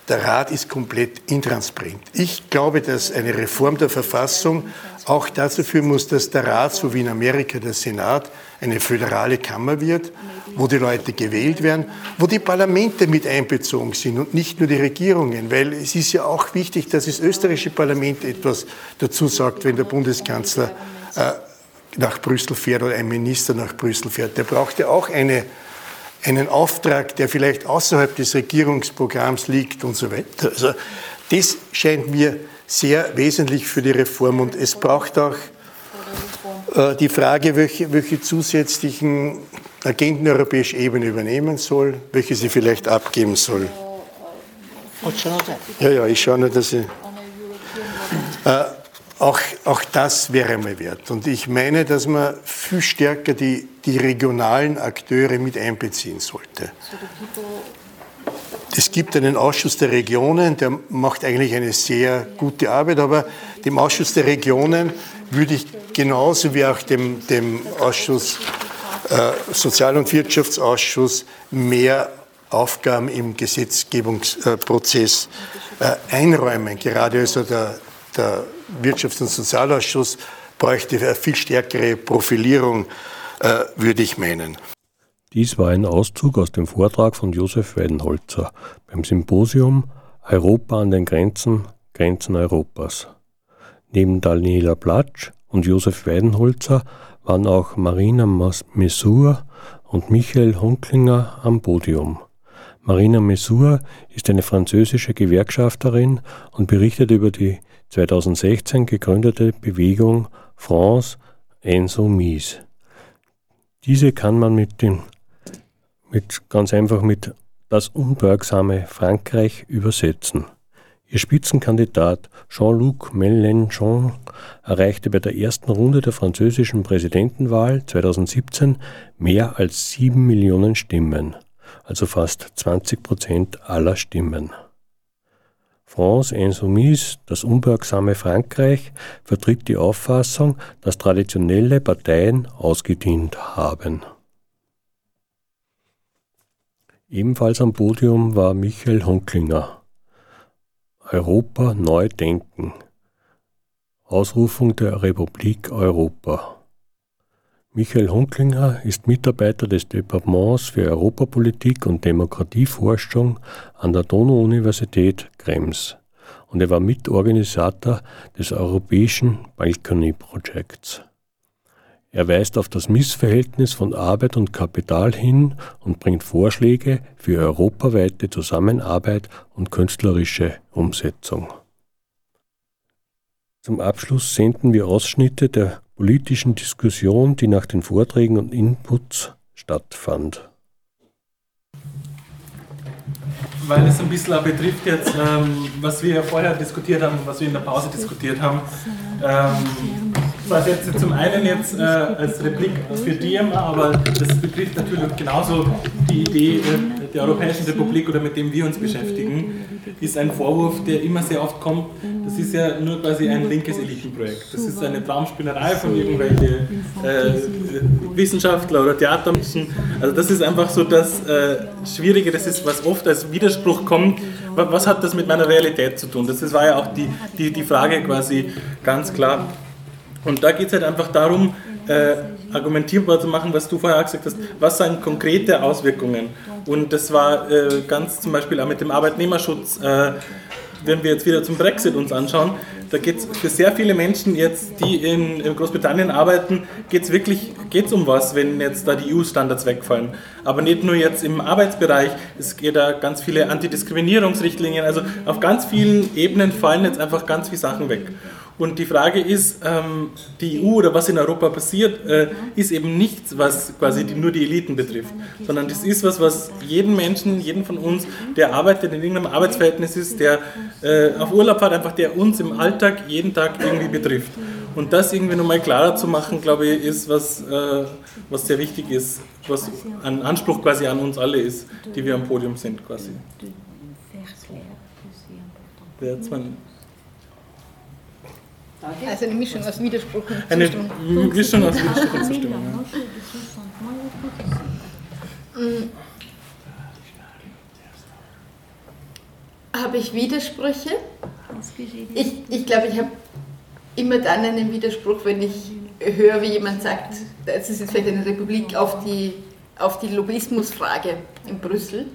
Der Rat ist komplett intransparent. Ich glaube, dass eine Reform der Verfassung auch dazu führen muss, dass der Rat, so wie in Amerika der Senat, eine föderale Kammer wird, wo die Leute gewählt werden, wo die Parlamente mit einbezogen sind und nicht nur die Regierungen, weil es ist ja auch wichtig, dass das österreichische Parlament etwas dazu sagt, wenn der Bundeskanzler äh, nach Brüssel fährt oder ein Minister nach Brüssel fährt. Der braucht ja auch eine, einen Auftrag, der vielleicht außerhalb des Regierungsprogramms liegt und so weiter. Also das scheint mir sehr wesentlich für die Reform und es braucht auch äh, die Frage, welche, welche zusätzlichen Agenten europäischer Ebene übernehmen soll, welche sie vielleicht abgeben soll. Ja, ja, ich schaue nur, dass ich. Äh, auch, auch das wäre mal wert. Und ich meine, dass man viel stärker die, die regionalen Akteure mit einbeziehen sollte. Es gibt einen Ausschuss der Regionen, der macht eigentlich eine sehr gute Arbeit, aber dem Ausschuss der Regionen würde ich genauso wie auch dem, dem Ausschuss, äh, Sozial- und Wirtschaftsausschuss mehr Aufgaben im Gesetzgebungsprozess äh, einräumen. Gerade also der, der Wirtschafts- und Sozialausschuss bräuchte eine viel stärkere Profilierung, äh, würde ich meinen. Dies war ein Auszug aus dem Vortrag von Josef Weidenholzer beim Symposium Europa an den Grenzen, Grenzen Europas. Neben Daniela Platsch und Josef Weidenholzer waren auch Marina Mesur und Michael Hunklinger am Podium. Marina Mesur ist eine französische Gewerkschafterin und berichtet über die 2016 gegründete Bewegung France Insoumise. Diese kann man mit dem mit ganz einfach mit das unbeugsame Frankreich übersetzen. Ihr Spitzenkandidat Jean-Luc Mélenchon erreichte bei der ersten Runde der französischen Präsidentenwahl 2017 mehr als sieben Millionen Stimmen, also fast 20 Prozent aller Stimmen. France Insoumise, das unbeugsame Frankreich, vertritt die Auffassung, dass traditionelle Parteien ausgedient haben. Ebenfalls am Podium war Michael Hunklinger. Europa neu denken. Ausrufung der Republik Europa. Michael Hunklinger ist Mitarbeiter des Departements für Europapolitik und Demokratieforschung an der Donau-Universität Krems und er war Mitorganisator des europäischen Balkany-Projekts. Er weist auf das Missverhältnis von Arbeit und Kapital hin und bringt Vorschläge für europaweite Zusammenarbeit und künstlerische Umsetzung. Zum Abschluss senden wir Ausschnitte der politischen Diskussion, die nach den Vorträgen und Inputs stattfand. Weil es ein bisschen betrifft jetzt, ähm, was wir vorher diskutiert haben, was wir in der Pause diskutiert haben. Ähm, was jetzt zum einen jetzt äh, als Replik für DMA, aber das betrifft natürlich genauso die Idee äh, der Europäischen Republik oder mit dem wir uns beschäftigen, ist ein Vorwurf, der immer sehr oft kommt. Das ist ja nur quasi ein linkes Elitenprojekt. Das ist eine Traumspinnerei von irgendwelchen äh, Wissenschaftler oder Theatermenschen. Also das ist einfach so das äh, Schwierige, das ist, was oft als Widerspruch kommt. Was hat das mit meiner Realität zu tun? Das war ja auch die, die, die Frage quasi ganz klar. Und da geht es halt einfach darum, äh, argumentierbar zu machen, was du vorher gesagt hast, was sind konkrete Auswirkungen. Und das war äh, ganz zum Beispiel auch mit dem Arbeitnehmerschutz, äh, wenn wir jetzt wieder zum Brexit uns anschauen, da geht es für sehr viele Menschen jetzt, die in, in Großbritannien arbeiten, geht es wirklich geht's um was, wenn jetzt da die EU-Standards wegfallen. Aber nicht nur jetzt im Arbeitsbereich, es geht da ganz viele Antidiskriminierungsrichtlinien, also auf ganz vielen Ebenen fallen jetzt einfach ganz viele Sachen weg. Und die Frage ist, ähm, die EU oder was in Europa passiert, äh, ist eben nichts, was quasi die, nur die Eliten betrifft, sondern das ist was, was jeden Menschen, jeden von uns, der arbeitet in irgendeinem Arbeitsverhältnis ist, der äh, auf Urlaub fährt, einfach der uns im Alltag jeden Tag irgendwie betrifft. Und das irgendwie nochmal klarer zu machen, glaube ich, ist was, äh, was sehr wichtig ist, was ein Anspruch quasi an uns alle ist, die wir am Podium sind quasi. Jetzt mein also eine Mischung aus Widerspruch und eine Zustimmung. Mischung aus Widerspruch und Zustimmung. Ja. Mm. Habe ich Widersprüche? Ich, ich glaube, ich habe immer dann einen Widerspruch, wenn ich höre, wie jemand sagt, das ist jetzt vielleicht eine Republik auf die, auf die Lobbyismusfrage in Brüssel.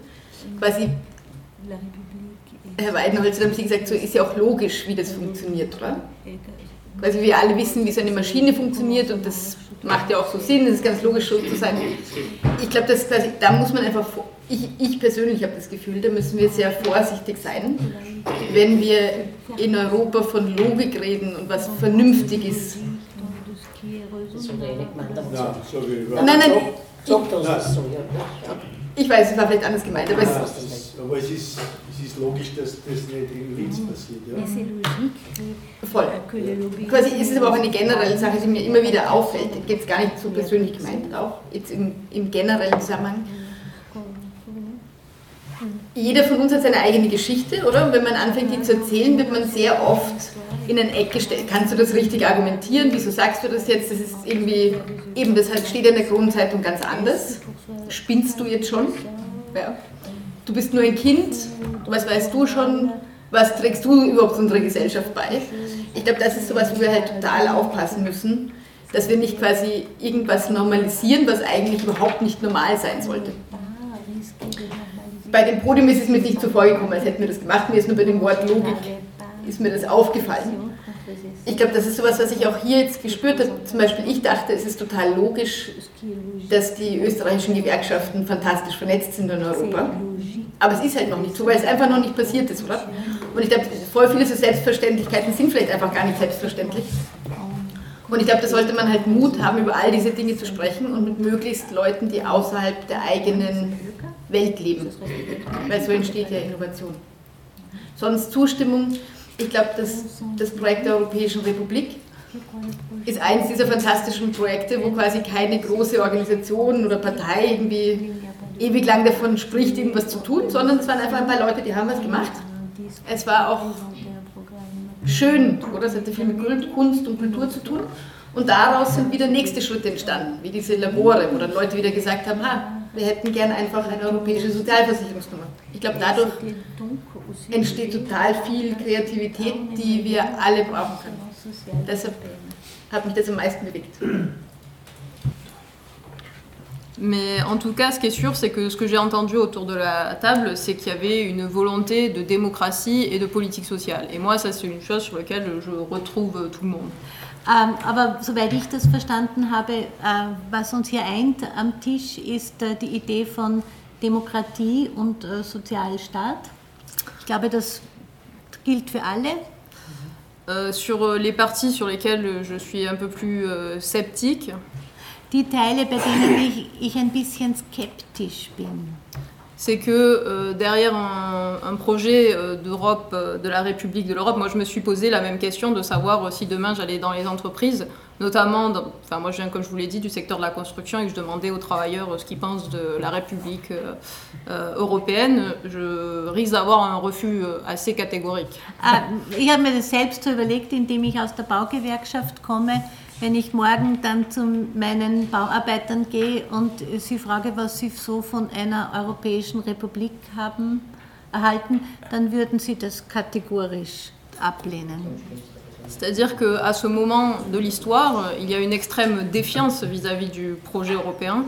Quasi, Herr Weidenholzer haben Sie gesagt, so ist ja auch logisch, wie das funktioniert, oder? Also wir alle wissen, wie so eine Maschine funktioniert und das macht ja auch so Sinn, das ist ganz logisch so zu sein. Ich glaube, da muss man einfach, ich, ich persönlich habe das Gefühl, da müssen wir sehr vorsichtig sein, wenn wir in Europa von Logik reden und was vernünftig ist. Nein, nein, ich, ich weiß, es war vielleicht anders gemeint, aber es, aber es ist ist logisch, dass das nicht in Linz passiert. Ja? Voll. Quasi ist es aber auch eine generelle Sache, die mir immer wieder auffällt. Geht es gar nicht so persönlich gemeint, auch jetzt im, im generellen Zusammenhang. Jeder von uns hat seine eigene Geschichte, oder? Und wenn man anfängt, die zu erzählen, wird man sehr oft in ein Eck gestellt. Kannst du das richtig argumentieren? Wieso sagst du das jetzt? Das ist irgendwie, eben, das steht in der Kronenzeitung ganz anders. Spinnst du jetzt schon? Ja du bist nur ein Kind, was weißt du schon, was trägst du überhaupt unserer Gesellschaft bei? Ich glaube, das ist so was, wo wir halt total aufpassen müssen, dass wir nicht quasi irgendwas normalisieren, was eigentlich überhaupt nicht normal sein sollte. Bei dem Podium ist es mir nicht so vorgekommen, als hätten wir das gemacht. Mir ist nur bei dem Wort Logik ist mir das aufgefallen. Ich glaube, das ist sowas, was ich auch hier jetzt gespürt habe. Zum Beispiel, ich dachte, es ist total logisch, dass die österreichischen Gewerkschaften fantastisch vernetzt sind in Europa. Aber es ist halt noch nicht so, weil es einfach noch nicht passiert ist, oder? Und ich glaube, voll viele so Selbstverständlichkeiten sind vielleicht einfach gar nicht selbstverständlich. Und ich glaube, da sollte man halt Mut haben, über all diese Dinge zu sprechen und mit möglichst Leuten, die außerhalb der eigenen Welt leben. Weil so entsteht ja Innovation. Sonst Zustimmung. Ich glaube, das, das Projekt der Europäischen Republik ist eines dieser fantastischen Projekte, wo quasi keine große Organisation oder Partei irgendwie ewig lang davon spricht, irgendwas zu tun, sondern es waren einfach ein paar Leute, die haben was gemacht. Es war auch schön, oder? Es hatte viel mit Kunst und Kultur zu tun. Und daraus sind wieder nächste Schritte entstanden, wie diese Labore, wo dann Leute wieder gesagt haben, ha, wir hätten gern einfach eine europäische Sozialversicherungsnummer. Ich glaube, dadurch entsteht total viel Kreativität, die wir alle brauchen können. Deshalb hat mich das am meisten bewegt. Mais en tout cas, ce qui est sûr, c'est que ce que j'ai entendu autour de la table, c'est qu'il y avait une volonté de démocratie et de politique sociale. Et moi, ça, c'est une chose sur laquelle je retrouve tout le monde. Ähm, aber soweit ich das verstanden habe, äh, was uns hier eint am Tisch, ist äh, die Idee von Demokratie und äh, Sozialstaat. Ich glaube, das gilt für alle. Euh, sur les parties sur lesquelles je suis un peu plus euh, sceptique, Die Teile, bei denen ich, ich ein bisschen skeptisch bin. c'est que euh, derrière un, un projet euh, d'Europe, euh, de la République de l'Europe, moi je me suis posé la même question de savoir euh, si demain j'allais dans les entreprises, notamment, dans- enfin moi je viens comme je vous l'ai dit du secteur de la construction et que je demandais aux travailleurs euh, ce qu'ils pensent de la République euh, européenne, je risque d'avoir un refus assez catégorique. Äh, Ich habe mir das selbst überlegt, indem ich aus der Baugewerkschaft komme, wenn ich morgen dann zu meinen Bauarbeitern gehe und sie frage, was sie so von einer Europäischen Republik haben erhalten, dann würden sie das kategorisch ablehnen. C'est-à-dire qu'à ce moment de l'histoire, il y a une extrême défiance vis-à-vis du projet européen.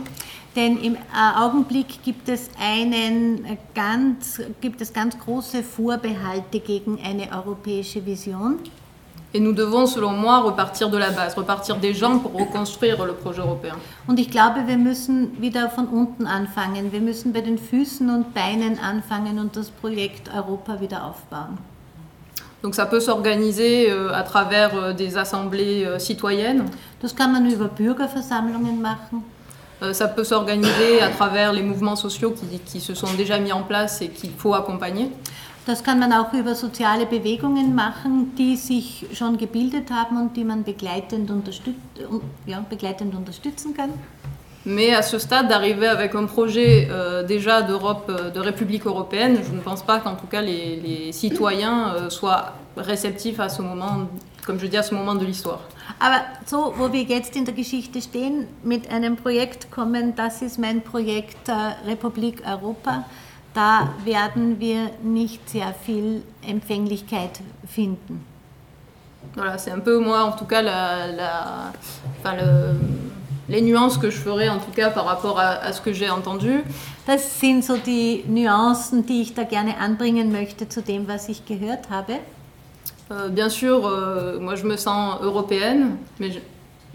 Denn im äh, Augenblick gibt es, einen ganz, gibt es ganz große Vorbehalte gegen eine europäische Vision. Et nous devons, selon moi, repartir de la base, repartir des gens pour reconstruire le projet européen. Und ich glaube, wir müssen wieder von unten anfangen. Wir müssen bei den Füßen und Beinen anfangen und das Projekt Europa wieder aufbauen. Donc ça peut s'organiser euh, à travers euh, des assemblées euh, citoyennes, Das kann man über Bürgerversammlungen machen. Ça peut s'organiser à travers les mouvements sociaux qui, qui se sont déjà mis en place et qu'il faut accompagner. Das kann man auch über soziale Bewegungen machen, die sich schon gebildet haben und die man begleitend, unterstüt ja, begleitend unterstützen kann. Mais à ce stade, d'arriver avec un projet euh, déjà d'Europe, euh, de République européenne, je ne pense pas qu'en tout cas les, les citoyens euh, soient réceptifs à ce moment, comme je dis, à ce moment de l'histoire. Aber so, wo wir jetzt in der Geschichte stehen, mit einem Projekt kommen, das ist mein Projekt äh, Republik Europa, da werden wir nicht sehr viel Empfänglichkeit finden. Voilà, c'est un peu moi en tout cas la, la- enfin, le- les nuances que je ferai en tout cas par rapport à, à ce que j'ai entendu. Das sind so die Nuancen, die ich da gerne anbringen möchte zu dem, was ich gehört habe. Euh, bien sûr, euh, moi je me sens européenne, mais je,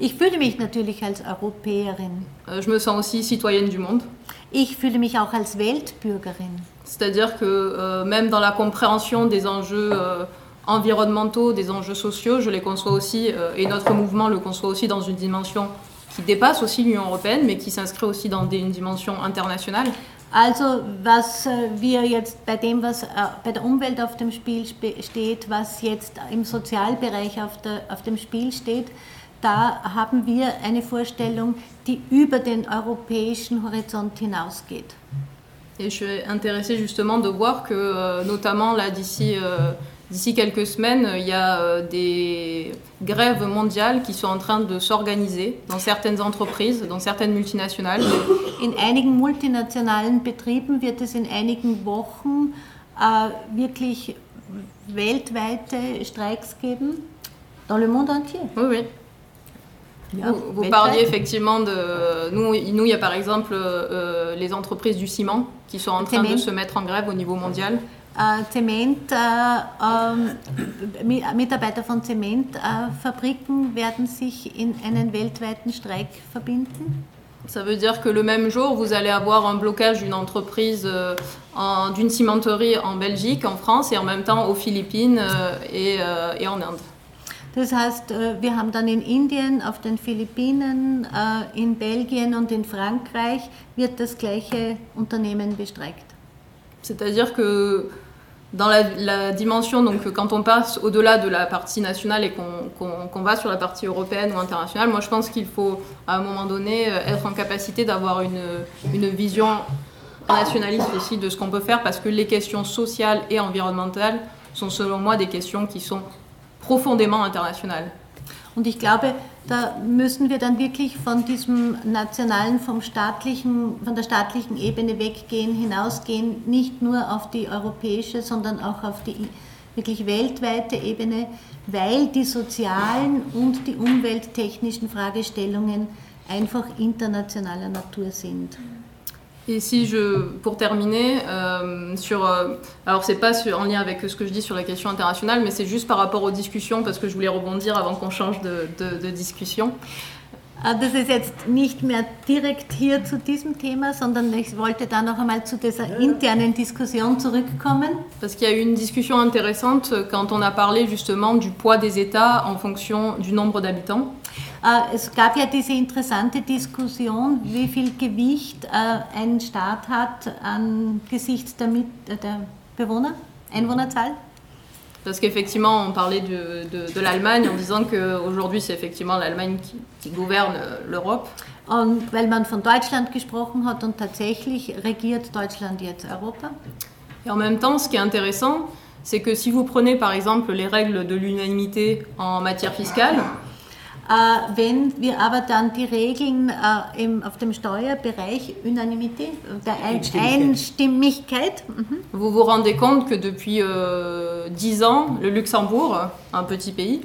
Ich fühle mich natürlich als Europäerin. euh, je me sens aussi citoyenne du monde. Ich fühle mich auch als Weltbürgerin. C'est-à-dire que euh, même dans la compréhension des enjeux euh, environnementaux, des enjeux sociaux, je les conçois aussi, euh, et notre mouvement le conçoit aussi dans une dimension qui dépasse aussi l'Union européenne, mais qui s'inscrit aussi dans des- une dimension internationale. Also was äh, wir jetzt bei dem, was äh, bei der Umwelt auf dem Spiel steht, was jetzt im Sozialbereich auf, der, auf dem Spiel steht, da haben wir eine Vorstellung, die über den europäischen Horizont hinausgeht. Et je suis intéressée justement de voir que, euh, notamment là d'ici euh, d'ici quelques semaines, il y a euh, des grèves mondiales qui sont en train de s'organiser dans certaines entreprises, dans certaines multinationales. In einigen multinationalen Betrieben wird es in einigen Wochen äh, wirklich weltweite Streiks geben. Dans le monde entier. Oui, oui. Vous, parliez effectivement de. Nous, nous, il y a par exemple euh, les entreprises du ciment qui sont en train de se mettre en grève au niveau mondial. Äh, Zement, äh, ähm, Mi- Mitarbeiter von Zementfabriken werden sich in einen weltweiten Streik verbinden. Ça veut dire que le même jour, vous allez avoir un blocage d'une entreprise, euh, en- d'une cimenterie en Belgique, en France et en même temps aux Philippines euh, et, euh, et en Inde. C'est-à-dire que dans la, dimension, donc quand on passe au-delà de la partie nationale et qu'on va sur la partie européenne ou internationale, moi je pense qu'il faut à un moment donné euh, être en capacité d'avoir une vision nationaliste aussi de ce qu'on peut faire parce que les questions sociales et environnementales sont selon moi des questions qui sont profondément internationales. Und ich glaube, da müssen wir dann wirklich von diesem nationalen, vom staatlichen, von der staatlichen Ebene weggehen, hinausgehen, nicht nur auf die europäische, sondern auch auf die wirklich weltweite Ebene, weil die sozialen und die umwelttechnischen Fragestellungen einfach internationaler Natur sind. Et si je, pour terminer, euh, sur, euh, alors c'est pas sur- en lien avec ce que je dis sur la question internationale, mais c'est juste par rapport aux discussions parce que je voulais rebondir avant qu'on change de, de- de discussion. Äh, Das ist jetzt nicht mehr direkt hier zu diesem Thema, sondern ich wollte da noch einmal zu dieser internen Diskussion zurückkommen. Parce qu'il y a eu une discussion intéressante quand on a parlé justement du poids des États en fonction du nombre d'habitants. Äh, Es gab ja diese interessante Diskussion, wie viel Gewicht äh, ein Staat hat angesichts der, Mit äh, der Bewohner, Einwohnerzahl. Parce qu'effectivement, on parlait de, de- de l'Allemagne en disant qu'aujourd'hui, c'est effectivement l'Allemagne qui, qui gouverne l'Europe. Und weil man von Deutschland gesprochen hat und tatsächlich regiert Deutschland jetzt Europa. Et en même temps, ce qui est intéressant, c'est que si vous prenez par exemple les règles de l'unanimité en matière fiscale, wenn wir aber dann die Regeln äh, im, auf dem Steuerbereich, Unanimität, der Ein Einstimmigkeit, mhm, vous vous rendez compte que depuis euh, 10 ans, le Luxembourg, un petit pays,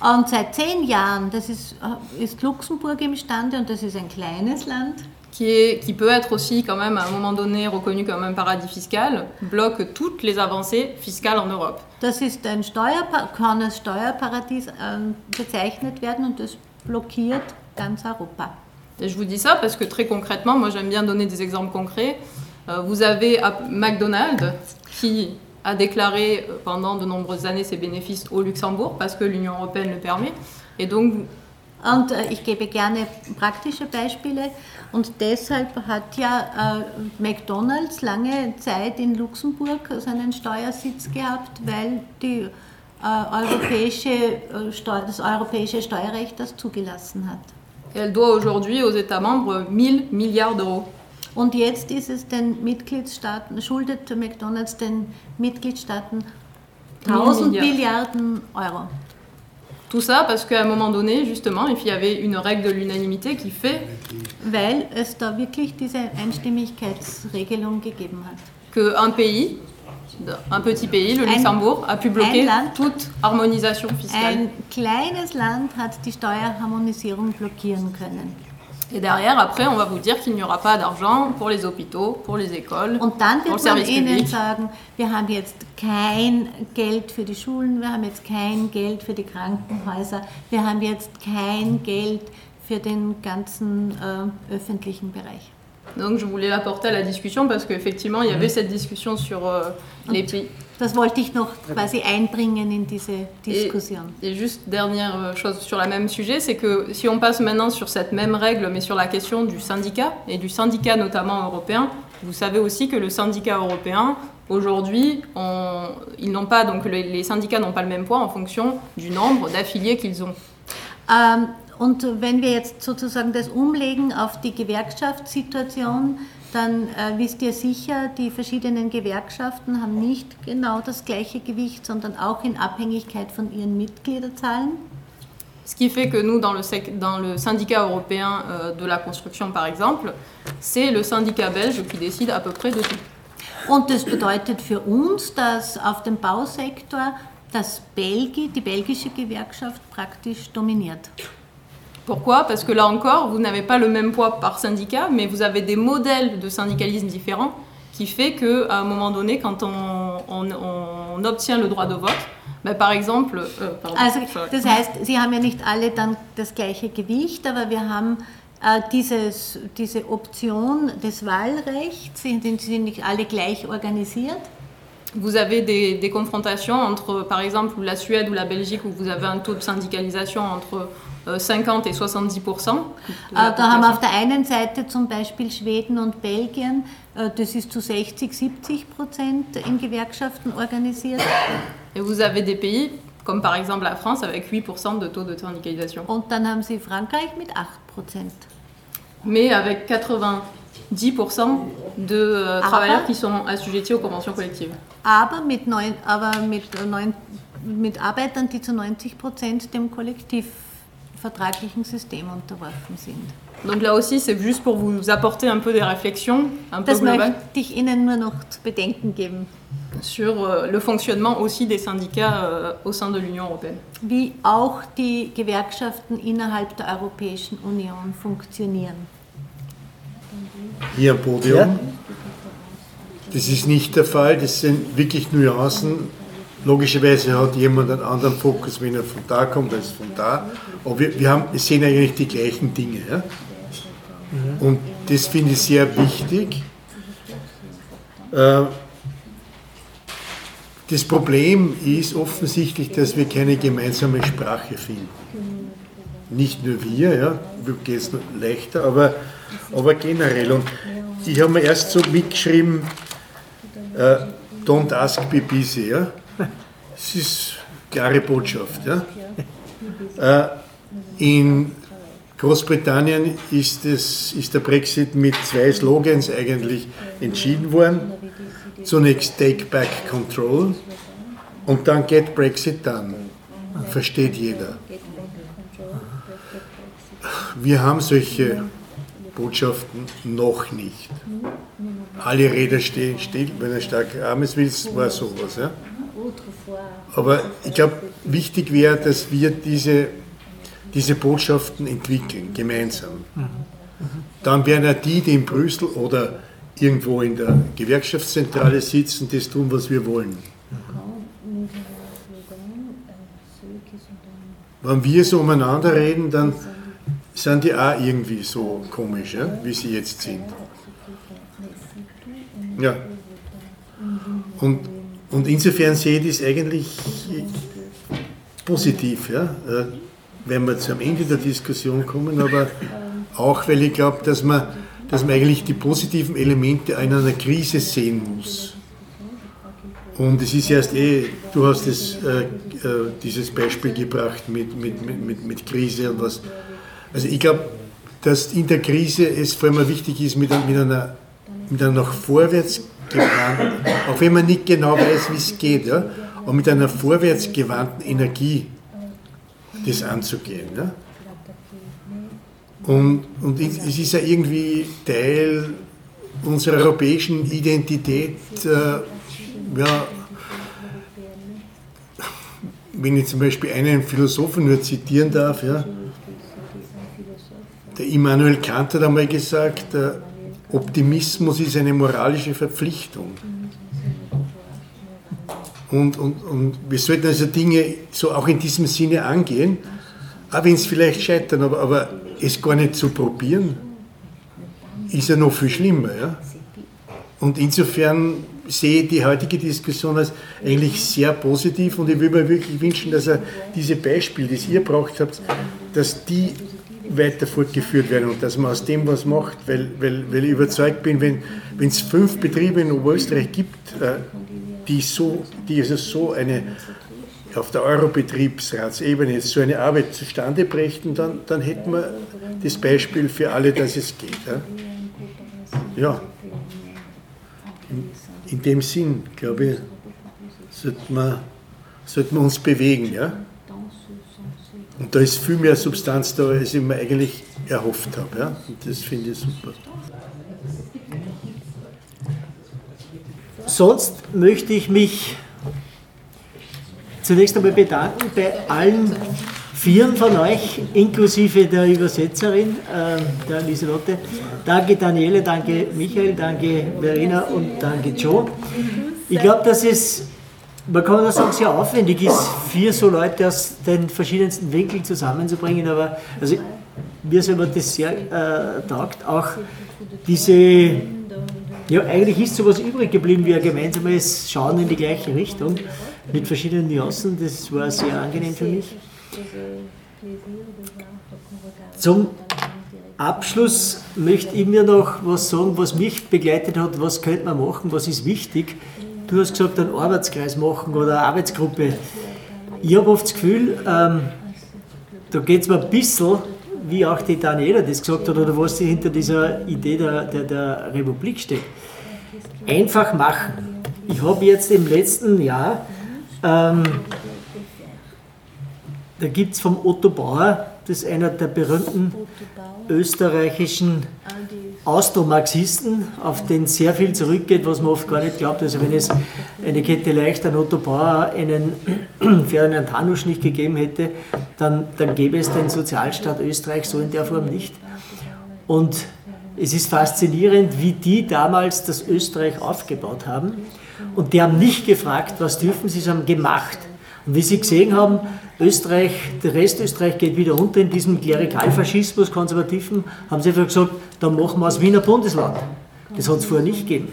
und seit zehn Jahren, das ist, äh, ist Luxemburg imstande und das ist ein kleines Land, qui, est, qui peut être aussi quand même à un moment donné reconnu comme un paradis fiscal, bloque toutes les avancées fiscales en Europe. das ist ein Steuerpa kann als Steuerparadies ähm, bezeichnet werden und das blockiert ganz Europa. Et je vous dis ça parce que très concrètement, moi j'aime bien donner des exemples concrets. Euh, vous avez à- McDonald's qui a déclaré euh, pendant de nombreuses années ses bénéfices au Luxembourg parce que l'Union européenne le permet. Et donc Und äh, ich gebe gerne praktische Beispiele. Und deshalb hat ja äh, McDonald's lange Zeit in Luxemburg seinen Steuersitz gehabt, weil die, äh, europäische, äh, das europäische Steuerrecht das zugelassen hat. elle doit aujourd'hui aux États membres 1000 milliards d'euros. Und jetzt ist es den Mitgliedstaaten, schuldet McDonald's den Mitgliedstaaten 1000 Milliarden. Milliarden Euro. Tout ça parce qu'à un moment donné, justement, il y avait une règle de l'unanimité qui fait Weil es da wirklich diese Einstimmigkeitsregelung gegeben hat. qu'un pays, un petit pays, le Luxembourg, a pu bloquer Land- toute harmonisation fiscale. Ein kleines Land hat die Steuerharmonisierung blockieren können. Et derrière, après, on va vous dire qu'il n'y aura pas d'argent pour les hôpitaux, pour les écoles, Und dann pour le wird man service ihnen public. sagen, wir haben jetzt kein Geld für die Schulen, wir haben jetzt kein Geld für die Krankenhäuser, wir haben jetzt kein Geld für den ganzen äh, öffentlichen Bereich. Donc je voulais l'apporter à la discussion parce qu'effectivement, il y avait cette discussion sur euh, les pays. Das wollte ich noch quasi einbringen in diese Diskussion. Et juste dernière euh, chose sur le même sujet, c'est que si on passe maintenant sur cette même règle, mais sur la question du syndicat, et du syndicat notamment européen, vous savez aussi que le syndicat européen, aujourd'hui, ils n'ont pas, donc les, les syndicats n'ont pas le même poids en fonction du nombre d'affiliés qu'ils ont. Ähm, und wenn wir jetzt sozusagen das umlegen auf die Gewerkschaftssituation, dann äh, wisst ihr sicher, die verschiedenen Gewerkschaften haben nicht genau das gleiche Gewicht, sondern auch in Abhängigkeit von ihren Mitgliederzahlen. Ce qui fait que nous, dans le, dans le syndicat européen euh, de la construction par exemple, c'est le syndicat belge qui décide à peu près de tout. Und das bedeutet für uns, dass auf dem Bausektor das Belgi, die belgische Gewerkschaft praktisch dominiert. Pourquoi? Parce que là encore, vous n'avez pas le même poids par syndicat, mais vous avez des modèles de syndicalisme différents qui fait qu'à un moment donné, quand on, on- on obtient le droit de vote, ben, par exemple, euh, pardon, Also das heißt, sie haben ja nicht alle dann das gleiche Gewicht, aber wir haben äh, dieses, diese Option des Wahlrechts, sind, sind nicht alle gleich organisiert? Vous avez des, des confrontations entre, par exemple, la Suède ou la Belgique, où vous avez un taux de syndicalisation entre euh, 50 et 70 de la Äh, da haben wir population. auf der einen Seite zum Beispiel Schweden und Belgien, äh, das ist zu 60, 70 Prozent in Gewerkschaften organisiert. Et vous avez des pays, comme par exemple la France, avec 8% de taux de syndicalisation. Und dann haben sie Frankreich mit 8 Prozent. mais avec 90% de Ah, travailleurs ah. qui sont assujettis aux conventions collectives. Aber mit, neun, aber mit, äh, neun, mit Arbeitern, die zu 90 Prozent dem vertraglichen System unterworfen sind. Donc là aussi, c'est juste pour vous apporter un peu des réflexions, un peu Das globales, möchte ich Ihnen nur noch zu bedenken geben, sur euh, le fonctionnement aussi des syndicats euh, au sein de l'Union européenne. wie auch die Gewerkschaften innerhalb der Europäischen Union funktionieren. Hier am Podium. Das ist nicht der Fall, das sind wirklich Nuancen. Logischerweise hat jemand einen anderen Fokus, wenn er von da kommt, als von da. Aber wir, wir, haben, wir sehen eigentlich die gleichen Dinge. Ja? Und das finde ich sehr wichtig. Äh, Das Problem ist offensichtlich, dass wir keine gemeinsame Sprache finden. Nicht nur wir, ja, geht es leichter, aber, aber generell. Und ich habe mir erst so mitgeschrieben, äh, don't ask me busy. Ja? Das ist klare Botschaft. Ja? Äh, in Großbritannien ist, es, ist der Brexit mit zwei Slogans eigentlich entschieden worden. Zunächst Take Back Control und dann Get Brexit Done. Versteht jeder. Wir haben solche Botschaften noch nicht. Alle Räder stehen still, wenn ein starker Armes willst, war sowas. Ja? Aber ich glaube, wichtig wäre, dass wir diese, diese Botschaften entwickeln, gemeinsam. Dann werden auch die, die in Brüssel oder irgendwo in der Gewerkschaftszentrale sitzen, das tun, was wir wollen. Wenn wir so umeinander reden, dann sind die auch irgendwie so komisch, ja, wie sie jetzt sind. Ja. Und, und insofern sehe ich das eigentlich positiv, ja, äh, wenn wir zum Ende der Diskussion kommen, aber auch, weil ich glaube, dass man, dass man eigentlich die positiven Elemente in einer Krise sehen muss. Und es ist erst eh, du hast das, äh, äh, dieses Beispiel gebracht mit, mit, mit, mit, mit Krise und was. Also ich glaube, dass in der Krise es vor allem wichtig ist, mit, mit, einer, mit einer nach vorwärts auch wenn man nicht genau weiß, wie es geht, ja, aber mit einer vorwärts gewandten Energie das anzugehen. Ja. Und, und es ist ja irgendwie Teil unserer europäischen Identität, äh, ja, wenn ich zum Beispiel einen Philosophen nur zitieren darf, ja, der Immanuel Kant hat einmal gesagt, der Optimismus ist eine moralische Verpflichtung. Und, und, und wir sollten also Dinge so auch in diesem Sinne angehen, auch wenn es vielleicht scheitern, aber, aber es gar nicht zu probieren, ist ja noch viel schlimmer. Ja? Und insofern sehe ich die heutige Diskussion als eigentlich sehr positiv und ich würde mir wirklich wünschen, dass er diese Beispiele, die ihr braucht habt, dass die weiter fortgeführt werden und dass man aus dem was macht, weil, weil, weil ich überzeugt bin, wenn es fünf Betriebe in Oberösterreich gibt, äh, die, so, die also so eine auf der Eurobetriebsratsebene so eine Arbeit zustande brächten, dann, dann hätten wir das Beispiel für alle, dass es geht. Ja. ja. In, in dem Sinn, glaube ich, sollten wir, sollten wir uns bewegen. Ja? Und da ist viel mehr Substanz da, als ich mir eigentlich erhofft habe. Ja? Und das finde ich super. Sonst möchte ich mich zunächst einmal bedanken bei allen Vieren von euch, inklusive der Übersetzerin, äh, der Lieselotte. Danke Daniele, danke Michael, danke Verena und danke Joe. Ich glaube, dass es, man kann nur sagen, sehr aufwendig ist, vier so Leute aus den verschiedensten Winkeln zusammenzubringen, aber also, mir selber das sehr äh, taugt. Auch diese, ja, eigentlich ist sowas übrig geblieben wie ein gemeinsames Schauen in die gleiche Richtung mit verschiedenen Nuancen. Das war sehr angenehm für mich. Zum Abschluss möchte ich mir noch was sagen, was mich begleitet hat, was könnte man machen, was ist wichtig. Du hast gesagt, einen Arbeitskreis machen oder eine Arbeitsgruppe. Ich habe oft das Gefühl, ähm, da geht es mir ein bisschen, wie auch die Daniela das gesagt hat, oder was hinter dieser Idee der, der, der Republik steckt. Einfach machen. Ich habe jetzt im letzten Jahr ähm, da gibt es vom Otto Bauer das ist einer der berühmten österreichischen Austromarxisten, auf den sehr viel zurückgeht, was man oft gar nicht glaubt. Also wenn es eine Kette Leicht, einen Otto Bauer, einen Ferdinand Hanusch nicht gegeben hätte, dann, dann gäbe es den Sozialstaat Österreich so in der Form nicht. Und es ist faszinierend, wie die damals das Österreich aufgebaut haben. Und die haben nicht gefragt, was dürfen sie, sie haben gemacht. Wie Sie gesehen haben, Österreich, der Rest Österreich geht wieder unter in diesem Klerikalfaschismus, Konservativen, haben sie einfach gesagt, dann machen wir aus Wiener Bundesland. Das hat es vorher nicht gegeben.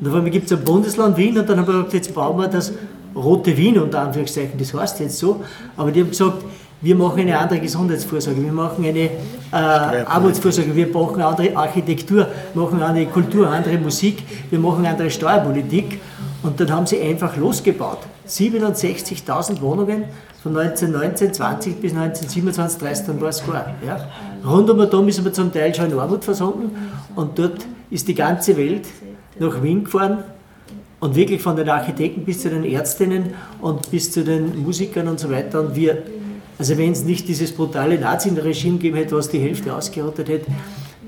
Und auf einmal gibt es ein Bundesland Wien und dann haben wir gesagt, jetzt bauen wir das rote Wien unter Anführungszeichen, das heißt jetzt so. Aber die haben gesagt, wir machen eine andere Gesundheitsvorsorge, wir machen eine äh, Armutsvorsorge, wir machen eine andere Architektur, machen eine andere Kultur, andere Musik, wir machen eine andere Steuerpolitik. Und dann haben sie einfach losgebaut. 67.000 Wohnungen von 1919, 20 bis 1927, 30, dann war es klar. Ja. Rund um Dom ist aber zum Teil schon in Armut versunken und dort ist die ganze Welt nach Wien gefahren und wirklich von den Architekten bis zu den Ärztinnen und bis zu den Musikern und so weiter. Und wir, also wenn es nicht dieses brutale Nazi-Regime gegeben hätte, was die Hälfte ausgerottet hätte,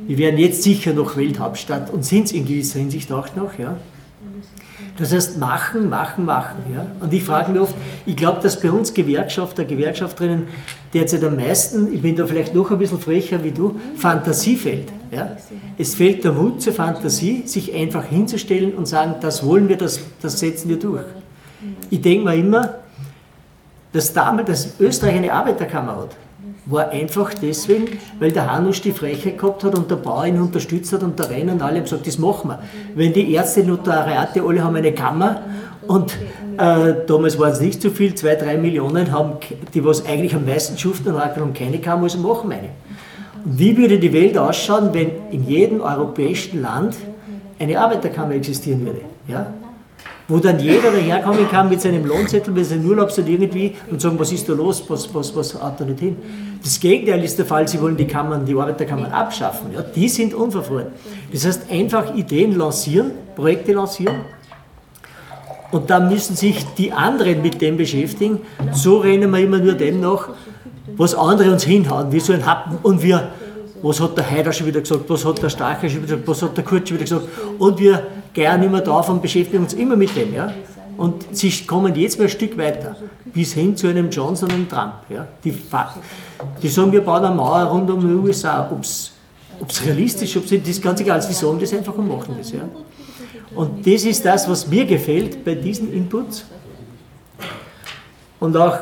wir wären jetzt sicher noch Welthauptstadt und sind es in gewisser Hinsicht auch noch. Ja. Das heißt, machen, machen, machen. Ja? Und ich frage mich oft, ich glaube, dass bei uns Gewerkschafter, Gewerkschafterinnen derzeit am meisten, ich bin da vielleicht noch ein bisschen frecher wie du, Fantasie fehlt. Ja? Es fehlt der Mut zur Fantasie, sich einfach hinzustellen und sagen, das wollen wir, das, das setzen wir durch. Ich denke mir immer, dass damals, dass Österreich eine Arbeiterkammer hat war einfach deswegen, weil der Hanusch die Frechheit gehabt hat und der Bauer ihn unterstützt hat und der Renner und alle haben gesagt, das machen wir. Wenn die Ärzte, Notariate, alle haben eine Kammer und äh, damals waren es nicht so viel, zwei, drei Millionen, haben, die was eigentlich am meisten schuften und haben keine Kammer, also machen wir eine. Und wie würde die Welt ausschauen, wenn in jedem europäischen Land eine Arbeiterkammer existieren würde? Ja? Wo dann jeder daherkommen kann mit seinem Lohnzettel, mit seinem Urlaubszettel irgendwie und sagen, was ist da los, was, was, was hat da nicht hin. Das Gegenteil ist der Fall, sie wollen die Kammern, die Arbeiterkammern abschaffen. Ja, die sind unverfroren. Das heißt, einfach Ideen lancieren, Projekte lancieren und dann müssen sich die anderen mit dem beschäftigen. So rennen wir immer nur dem nach, was andere uns hinhauen, wie so ein Happen und wir was hat der Heider schon wieder gesagt, was hat der Starker schon wieder gesagt, was hat der Kurz schon wieder gesagt. Und wir gehen immer drauf und beschäftigen uns immer mit dem. Ja? Und sie kommen jetzt mal ein Stück weiter, bis hin zu einem Johnson und Trump. Ja? Die, die sagen, wir bauen eine Mauer rund um die USA. Ob es realistisch ist, das ist ganz egal. Sie sagen das einfach und machen das. Ja? Und das ist das, was mir gefällt bei diesen Inputs. Und auch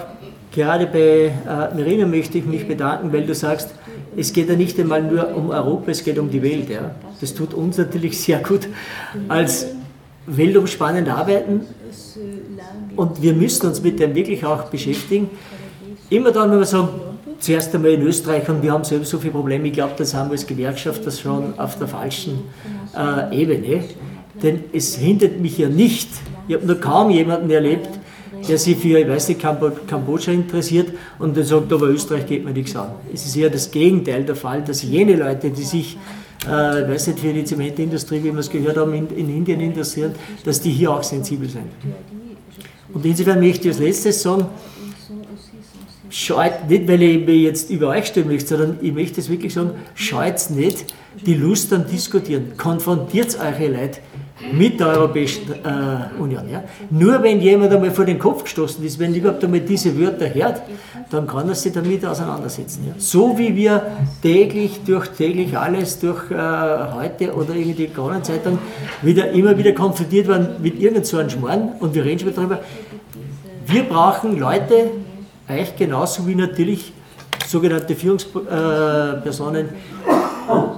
gerade bei äh, Marina möchte ich mich bedanken, weil du sagst, es geht ja nicht einmal nur um Europa, es geht um die Welt. Ja. Das tut uns natürlich sehr gut als weltumspannend arbeiten und wir müssen uns mit dem wirklich auch beschäftigen. Immer dann, wenn wir sagen, zuerst einmal in Österreich und wir haben selbst so viele Probleme, ich glaube, das haben wir als Gewerkschaft das schon auf der falschen äh, Ebene. Denn es hindert mich ja nicht, ich habe noch kaum jemanden erlebt, der sich für, ich weiß nicht, Kambodscha interessiert und dann sagt, aber Österreich geht mir nichts an. Es ist eher das Gegenteil der Fall, dass jene Leute, die sich, äh, ich weiß nicht, für die Zementindustrie, wie wir es gehört haben, in, in Indien interessieren, dass die hier auch sensibel sind. Und insofern möchte ich als letztes sagen, scheut nicht, weil ich mich jetzt über euch stellen möchte, sondern ich möchte es wirklich sagen, scheut nicht die Lust am Diskutieren. Konfrontiert eure Leute mit der Europäischen äh, Union. Ja. Nur wenn jemand einmal vor den Kopf gestoßen ist, wenn überhaupt einmal diese Wörter hört, dann kann er sich damit auseinandersetzen. Ja. So wie wir täglich durch täglich alles, durch äh, heute oder irgendwie Kronenzeitung wieder, immer wieder konfrontiert werden mit irgendeinem so Schmarrn und wir reden schon darüber. Wir brauchen Leute, euch genauso wie natürlich sogenannte Führungspersonen,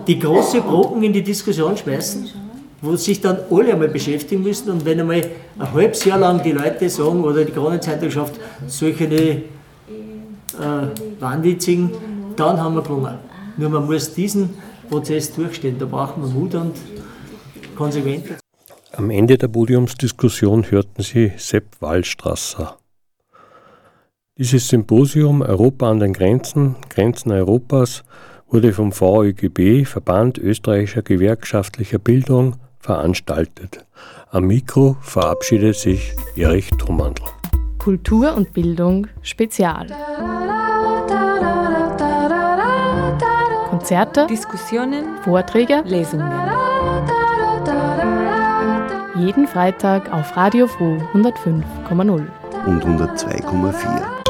die große Brocken in die Diskussion schmeißen wo sich dann alle einmal beschäftigen müssen und wenn einmal ein halbes Jahr lang die Leute sagen oder die Kronenzeitung schafft solche äh, Wahnwitzigen, dann haben wir gewonnen. Nur man muss diesen Prozess durchstehen, da braucht man Mut und Konsequenz. Am Ende der Podiumsdiskussion hörten Sie Sepp Wallstrasser. Dieses Symposium Europa an den Grenzen, Grenzen Europas, wurde vom VÖGB, Verband österreichischer gewerkschaftlicher Bildung, veranstaltet. Am Mikro verabschiedet sich Erich Trummandl. Kultur und Bildung Spezial. Konzerte, Diskussionen, Vorträge, Lesungen. Jeden Freitag auf Radio Froh 105,0 und 102,4.